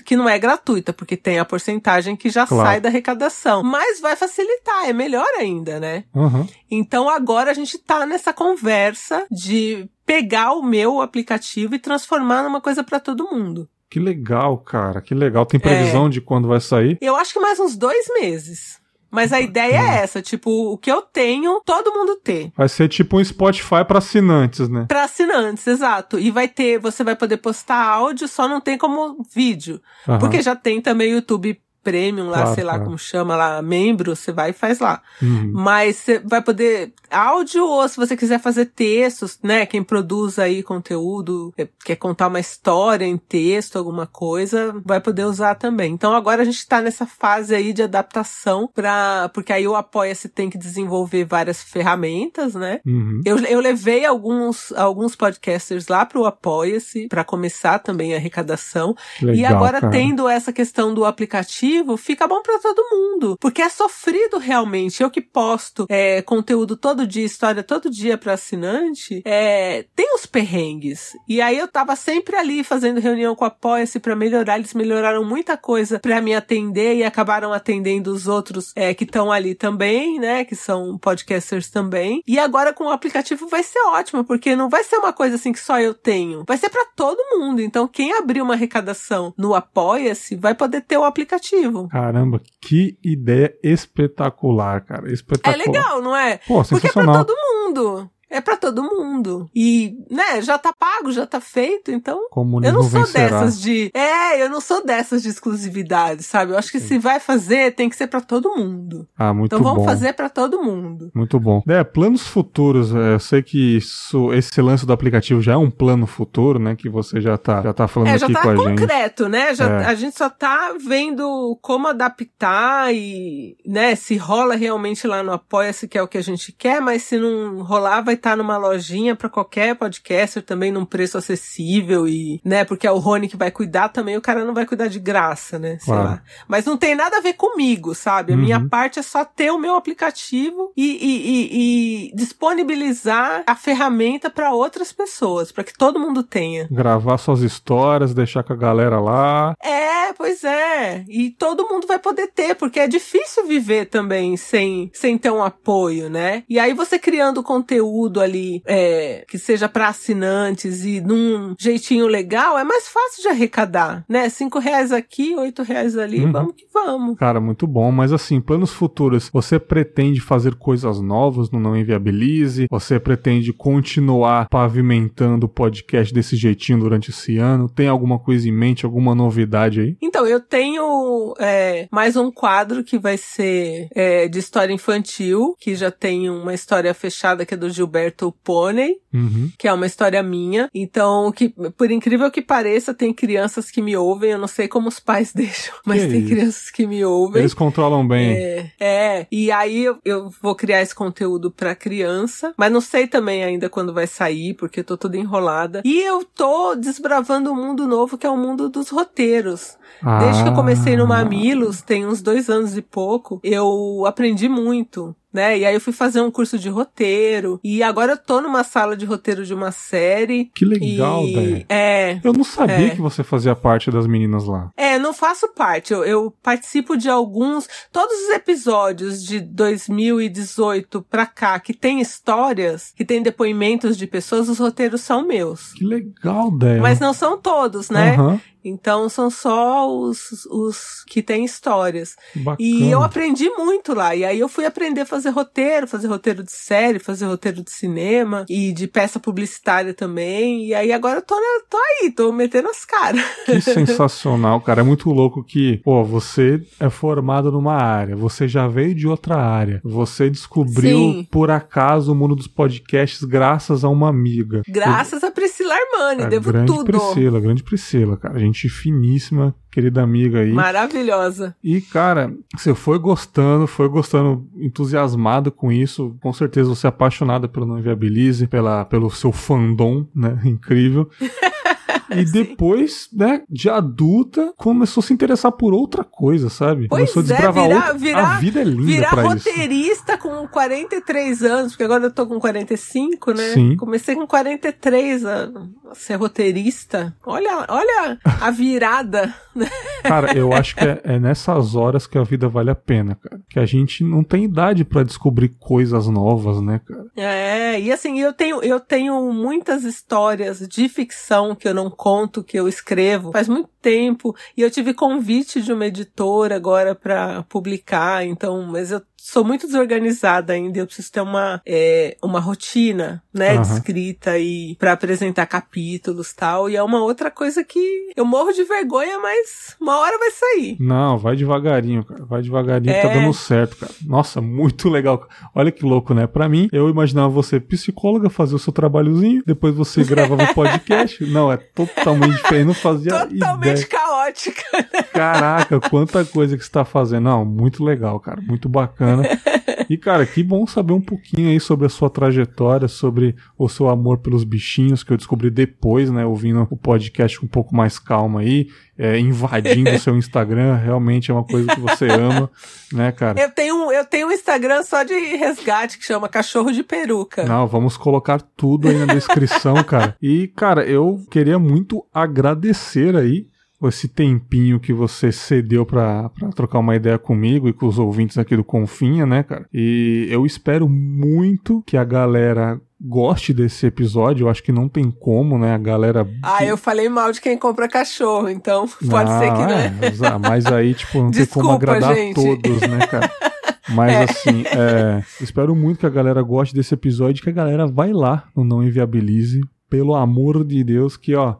que não é gratuita, porque tem a porcentagem que já Claro. sai da arrecadação. Mas vai facilitar, é melhor ainda, né? Aham. Então agora a gente tá nessa conversa de pegar o meu aplicativo e transformar numa coisa pra todo mundo. Que legal, cara. Que legal. Tem previsão de quando vai sair? Eu acho que mais uns dois meses. Mas a ideia é essa, tipo, o que eu tenho, todo mundo ter. Vai ser tipo um Spotify pra assinantes, né? Pra assinantes, exato. E vai ter, você vai poder postar áudio, só não tem como vídeo. Aham. Porque já tem também YouTube Premium lá, Claro, sei lá claro. como chama lá, membro, você vai e faz lá. Uhum. Mas você vai poder áudio ou se você quiser fazer textos, né? Quem produz aí conteúdo, eh, quer contar uma história em texto, alguma coisa, vai poder usar também. Então agora a gente tá nessa fase aí de adaptação para porque aí o Apoia-se tem que desenvolver várias ferramentas, né? Uhum. Eu, eu levei alguns, alguns podcasters lá pro Apoia-se para começar também a arrecadação. Legal, e agora, cara. tendo essa questão do aplicativo, fica bom pra todo mundo. Porque é sofrido realmente. Eu que posto é, conteúdo todo dia, história todo dia pra assinante, é, tem os perrengues. E aí eu tava sempre ali fazendo reunião com o Apoia-se pra melhorar. Eles melhoraram muita coisa pra me atender e acabaram atendendo os outros é, que estão ali também, né? Que são podcasters também. E agora com o aplicativo vai ser ótimo, porque não vai ser uma coisa assim que só eu tenho. Vai ser pra todo mundo. Então quem abrir uma arrecadação no Apoia-se vai poder ter o aplicativo. Caramba, que ideia espetacular, cara. É Espetacular. legal, não é? Pô, Porque é pra todo mundo. É pra todo mundo. E, né, já tá pago, já tá feito, então Eu Comunismo não sou vencerá. dessas de. É, eu não sou dessas de exclusividade, sabe? Eu acho que se vai fazer, tem que ser pra todo mundo. Ah, muito então vamos bom. fazer pra todo mundo. Muito bom. É, planos futuros. é, eu sei que isso, esse lance do aplicativo já é um plano futuro, né? Que você já tá, já tá falando É, já aqui tá com a gente. concreto, né? Já, É. A gente só tá vendo como adaptar e, né, se rola realmente lá no Apoia-se, que é o que a gente quer, mas se não rolar, vai estar numa lojinha pra qualquer podcaster também num preço acessível e, né, porque é o Rony que vai cuidar também, o cara não vai cuidar de graça, né? Sei Claro. lá. Mas não tem nada a ver comigo, sabe? A minha Uhum. parte é só ter o meu aplicativo e, e- e- e disponibilizar a ferramenta pra outras pessoas, pra que todo mundo tenha. Gravar suas histórias, deixar com a galera lá. É, pois é. E todo mundo vai poder ter, porque é difícil viver também sem, sem ter um apoio, né? E aí você criando conteúdo ali é, que seja para assinantes e num jeitinho legal, é mais fácil de arrecadar, né? Cinco reais aqui, oito reais ali, Uhum. vamos que vamos. Cara, muito bom. Mas assim, planos futuros. Você pretende fazer coisas novas no Não Inviabilize? Você pretende continuar pavimentando o podcast desse jeitinho durante esse ano? Tem alguma coisa em mente, alguma novidade aí? Então, eu tenho é, mais um quadro que vai ser é, de história infantil, que já tem uma história fechada que é do Gilberto Pônei. Uhum. que é uma história minha. Então, que, por incrível que pareça, tem crianças que me ouvem. Eu não sei como os pais deixam, mas Que tem isso? crianças que me ouvem. Eles controlam bem. É, é, e aí eu, eu vou criar esse conteúdo pra criança, mas não sei também ainda quando vai sair, porque eu tô toda enrolada. E eu tô desbravando um mundo novo, que é o mundo dos roteiros. Desde que eu comecei no Ah. Mamilos, tem uns dois anos e pouco, eu aprendi muito. Né? E aí eu fui fazer um curso de roteiro. E agora eu tô numa sala de roteiro de uma série. Que legal, e... É. Eu não sabia É. que você fazia parte das meninas lá. É, não faço parte. Eu, eu participo de alguns. Todos os episódios de 2018 pra cá que tem histórias, que tem depoimentos de pessoas, os roteiros são meus. Que legal, Dé. Mas não são todos, né? Aham, Então são só os, os que têm histórias. bacana. E eu aprendi muito lá. E aí eu fui aprender a fazer roteiro, fazer roteiro de série, fazer roteiro de cinema e de peça publicitária também. E aí agora eu tô, na- tô aí, tô metendo as caras. Que sensacional, cara. É muito louco que, pô, você é formado numa área, você já veio de outra área, você descobriu Sim. por acaso o mundo dos podcasts graças a uma amiga. Graças a Priscila Armani, A devo grande tudo. Priscila, grande Priscila, cara. Gente finíssima, querida amiga aí. Maravilhosa. E, cara, você foi gostando, foi gostando, entusiasmado com isso. Com certeza você é apaixonada pelo Não Inviabilize, pela, pelo seu fandom, né? Incrível. e depois, né, de adulta, começou a se interessar por outra coisa, sabe? Pois começou a é, desbravar virar- outra. virar- a vida é linda Virar pra isso. roteirista com 43 anos, porque agora eu tô com 45, né? Sim. Comecei com 43 a, a ser roteirista. Olha, olha a virada, né? Cara, eu acho que é, é nessas horas que a vida vale a pena, cara. Que a gente não tem idade pra descobrir coisas novas, né, cara? É, e assim, eu tenho, eu tenho muitas histórias de ficção que eu não conto, que eu escrevo. Faz muito tempo, e eu tive convite de uma editora agora pra publicar, então, mas eu sou muito desorganizada ainda, eu preciso ter uma, é, uma rotina, né, de Aham. escrita e para apresentar capítulos tal, e é uma outra coisa que eu morro de vergonha, mas uma hora vai sair. Não, vai devagarinho, cara. Vai devagarinho tá É. dando certo, cara. Nossa, muito legal. Olha que louco, né? Pra mim, eu imaginava você psicóloga, fazer o seu trabalhozinho, depois você gravava o podcast. Não, é totalmente diferente. Não fazia Totalmente ideia. Caótica. Caraca, quanta coisa que você tá fazendo. Não, muito legal, cara. Muito bacana. E, cara, que bom saber um pouquinho aí sobre a sua trajetória, sobre o seu amor pelos bichinhos, que eu descobri depois, né? Ouvindo o podcast com um pouco mais calma aí, é, invadindo o seu Instagram. Realmente é uma coisa que você ama, né, cara? Eu tenho, eu tenho um Instagram só de resgate que chama Cachorro de Peruca. Não, vamos colocar tudo aí na descrição, cara. E, cara, eu queria muito agradecer aí esse tempinho que você cedeu pra, pra trocar uma ideia comigo e com os ouvintes aqui do Confinha, né, cara? E eu espero muito que a galera goste desse episódio. Eu acho que não tem como, né? A galera. Ah, eu falei mal de quem compra cachorro, então pode ser que, né? é, exa- mas aí, tipo, não tem como Desculpa, agradar gente. todos, né, cara? Mas assim, é, espero muito que a galera goste desse episódio, que a galera vai lá no Não Inviabilize, pelo amor de Deus, que ó,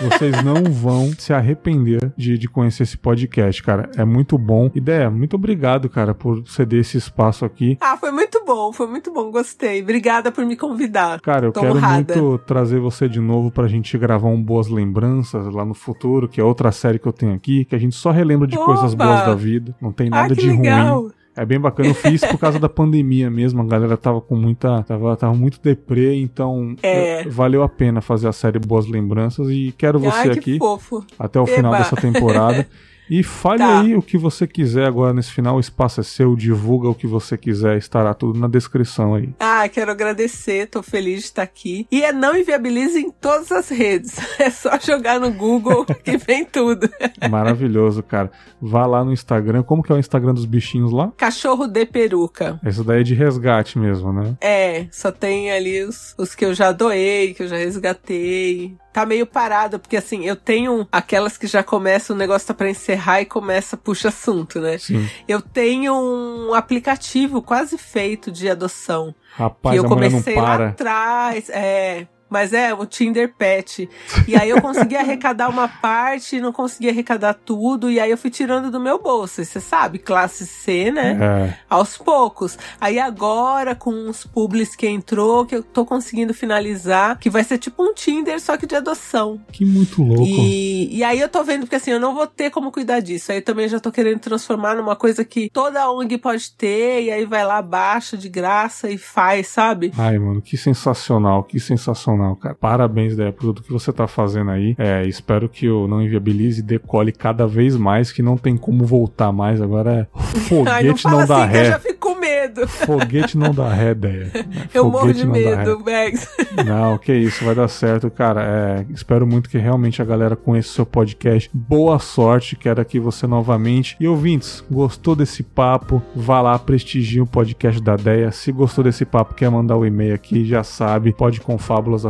vocês não vão se arrepender de, de conhecer esse podcast, cara. É muito bom. Ideia, muito obrigado, cara, por ceder esse espaço aqui. Ah, foi muito bom, foi muito bom, gostei. Obrigada por me convidar. Cara, eu Tô quero honrada. muito trazer você de novo pra gente gravar um Boas Lembranças lá no futuro, que é outra série que eu tenho aqui, que a gente só relembra de coisas boas da vida. Não tem Ah, nada que de ruim. É bem bacana. Eu fiz por causa da pandemia mesmo. A galera tava com muita. Tava, tava muito deprê, então É. eh, valeu a pena fazer a série Boas Lembranças. E quero você Ai, que aqui fofo. até o final Eba. dessa temporada. E fale Tá. aí o que você quiser agora nesse final. O espaço é seu, divulga o que você quiser, estará tudo na descrição aí. Ah, quero agradecer, tô feliz de estar aqui. E é não inviabilize em todas as redes. É só jogar no Google que vem tudo. Maravilhoso, cara. Vá lá no Instagram. Como que é o Instagram dos bichinhos lá? Cachorro de peruca. Essa daí é de resgate mesmo, né? É, só tem ali os, os que eu já doei, que eu já resgatei. Tá meio parado, porque assim, eu tenho aquelas que já começam, o negócio tá pra encerrar e começa, puxa assunto, né? Sim. Eu tenho um aplicativo quase feito de adoção. Rapaz, que eu comecei lá atrás. É. Mas é, o Tinder Pet. E aí eu consegui arrecadar uma parte, não consegui arrecadar tudo, e aí eu fui tirando do meu bolso. Você sabe, classe C, né? É. Aos poucos. Aí agora, com os publis que entrou, que eu tô conseguindo finalizar, que vai ser tipo um Tinder, só que de adoção. Que muito louco. E, e aí eu tô vendo, porque assim, eu não vou ter como cuidar disso. Aí eu também já tô querendo transformar numa coisa que toda ONG pode ter, e aí vai lá, baixa de graça e faz, sabe? Ai, mano, que sensacional, que sensacional, cara. Parabéns, Déia, por tudo que você tá fazendo aí. É, espero que o Não Inviabilize decole cada vez mais, que não tem como voltar mais. Agora é Ai, não foguete fala não, dá assim que eu ré. já fico com medo. Foguete não dá ré, Déia. Eu Foguete morro de não dá ré. medo, Bags. Não, que isso, vai dar certo, cara. É, espero muito que realmente a galera conheça o seu podcast. Boa sorte, quero aqui você novamente. E ouvintes, gostou desse papo? Vá lá, prestigie o podcast da Deia. Se gostou desse papo, quer mandar o e-mail aqui, já sabe,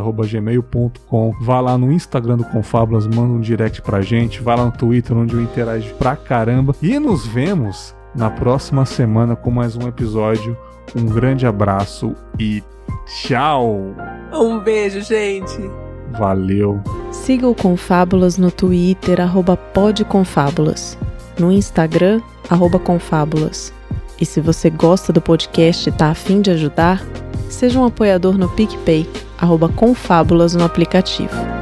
podeconfabulas.gmail.com. Vá lá no Instagram do Confabulas, manda um direct pra gente. Vá lá no Twitter, onde eu interajo pra caramba. E nos vemos na próxima semana com mais um episódio. Um grande abraço e tchau! Um beijo, gente. Valeu. Siga o Confábulas no Twitter, arroba podconfábulas. No Instagram, arroba confábulas. E se você gosta do podcast e tá afim de ajudar, seja um apoiador no PicPay, arroba confábulas no aplicativo.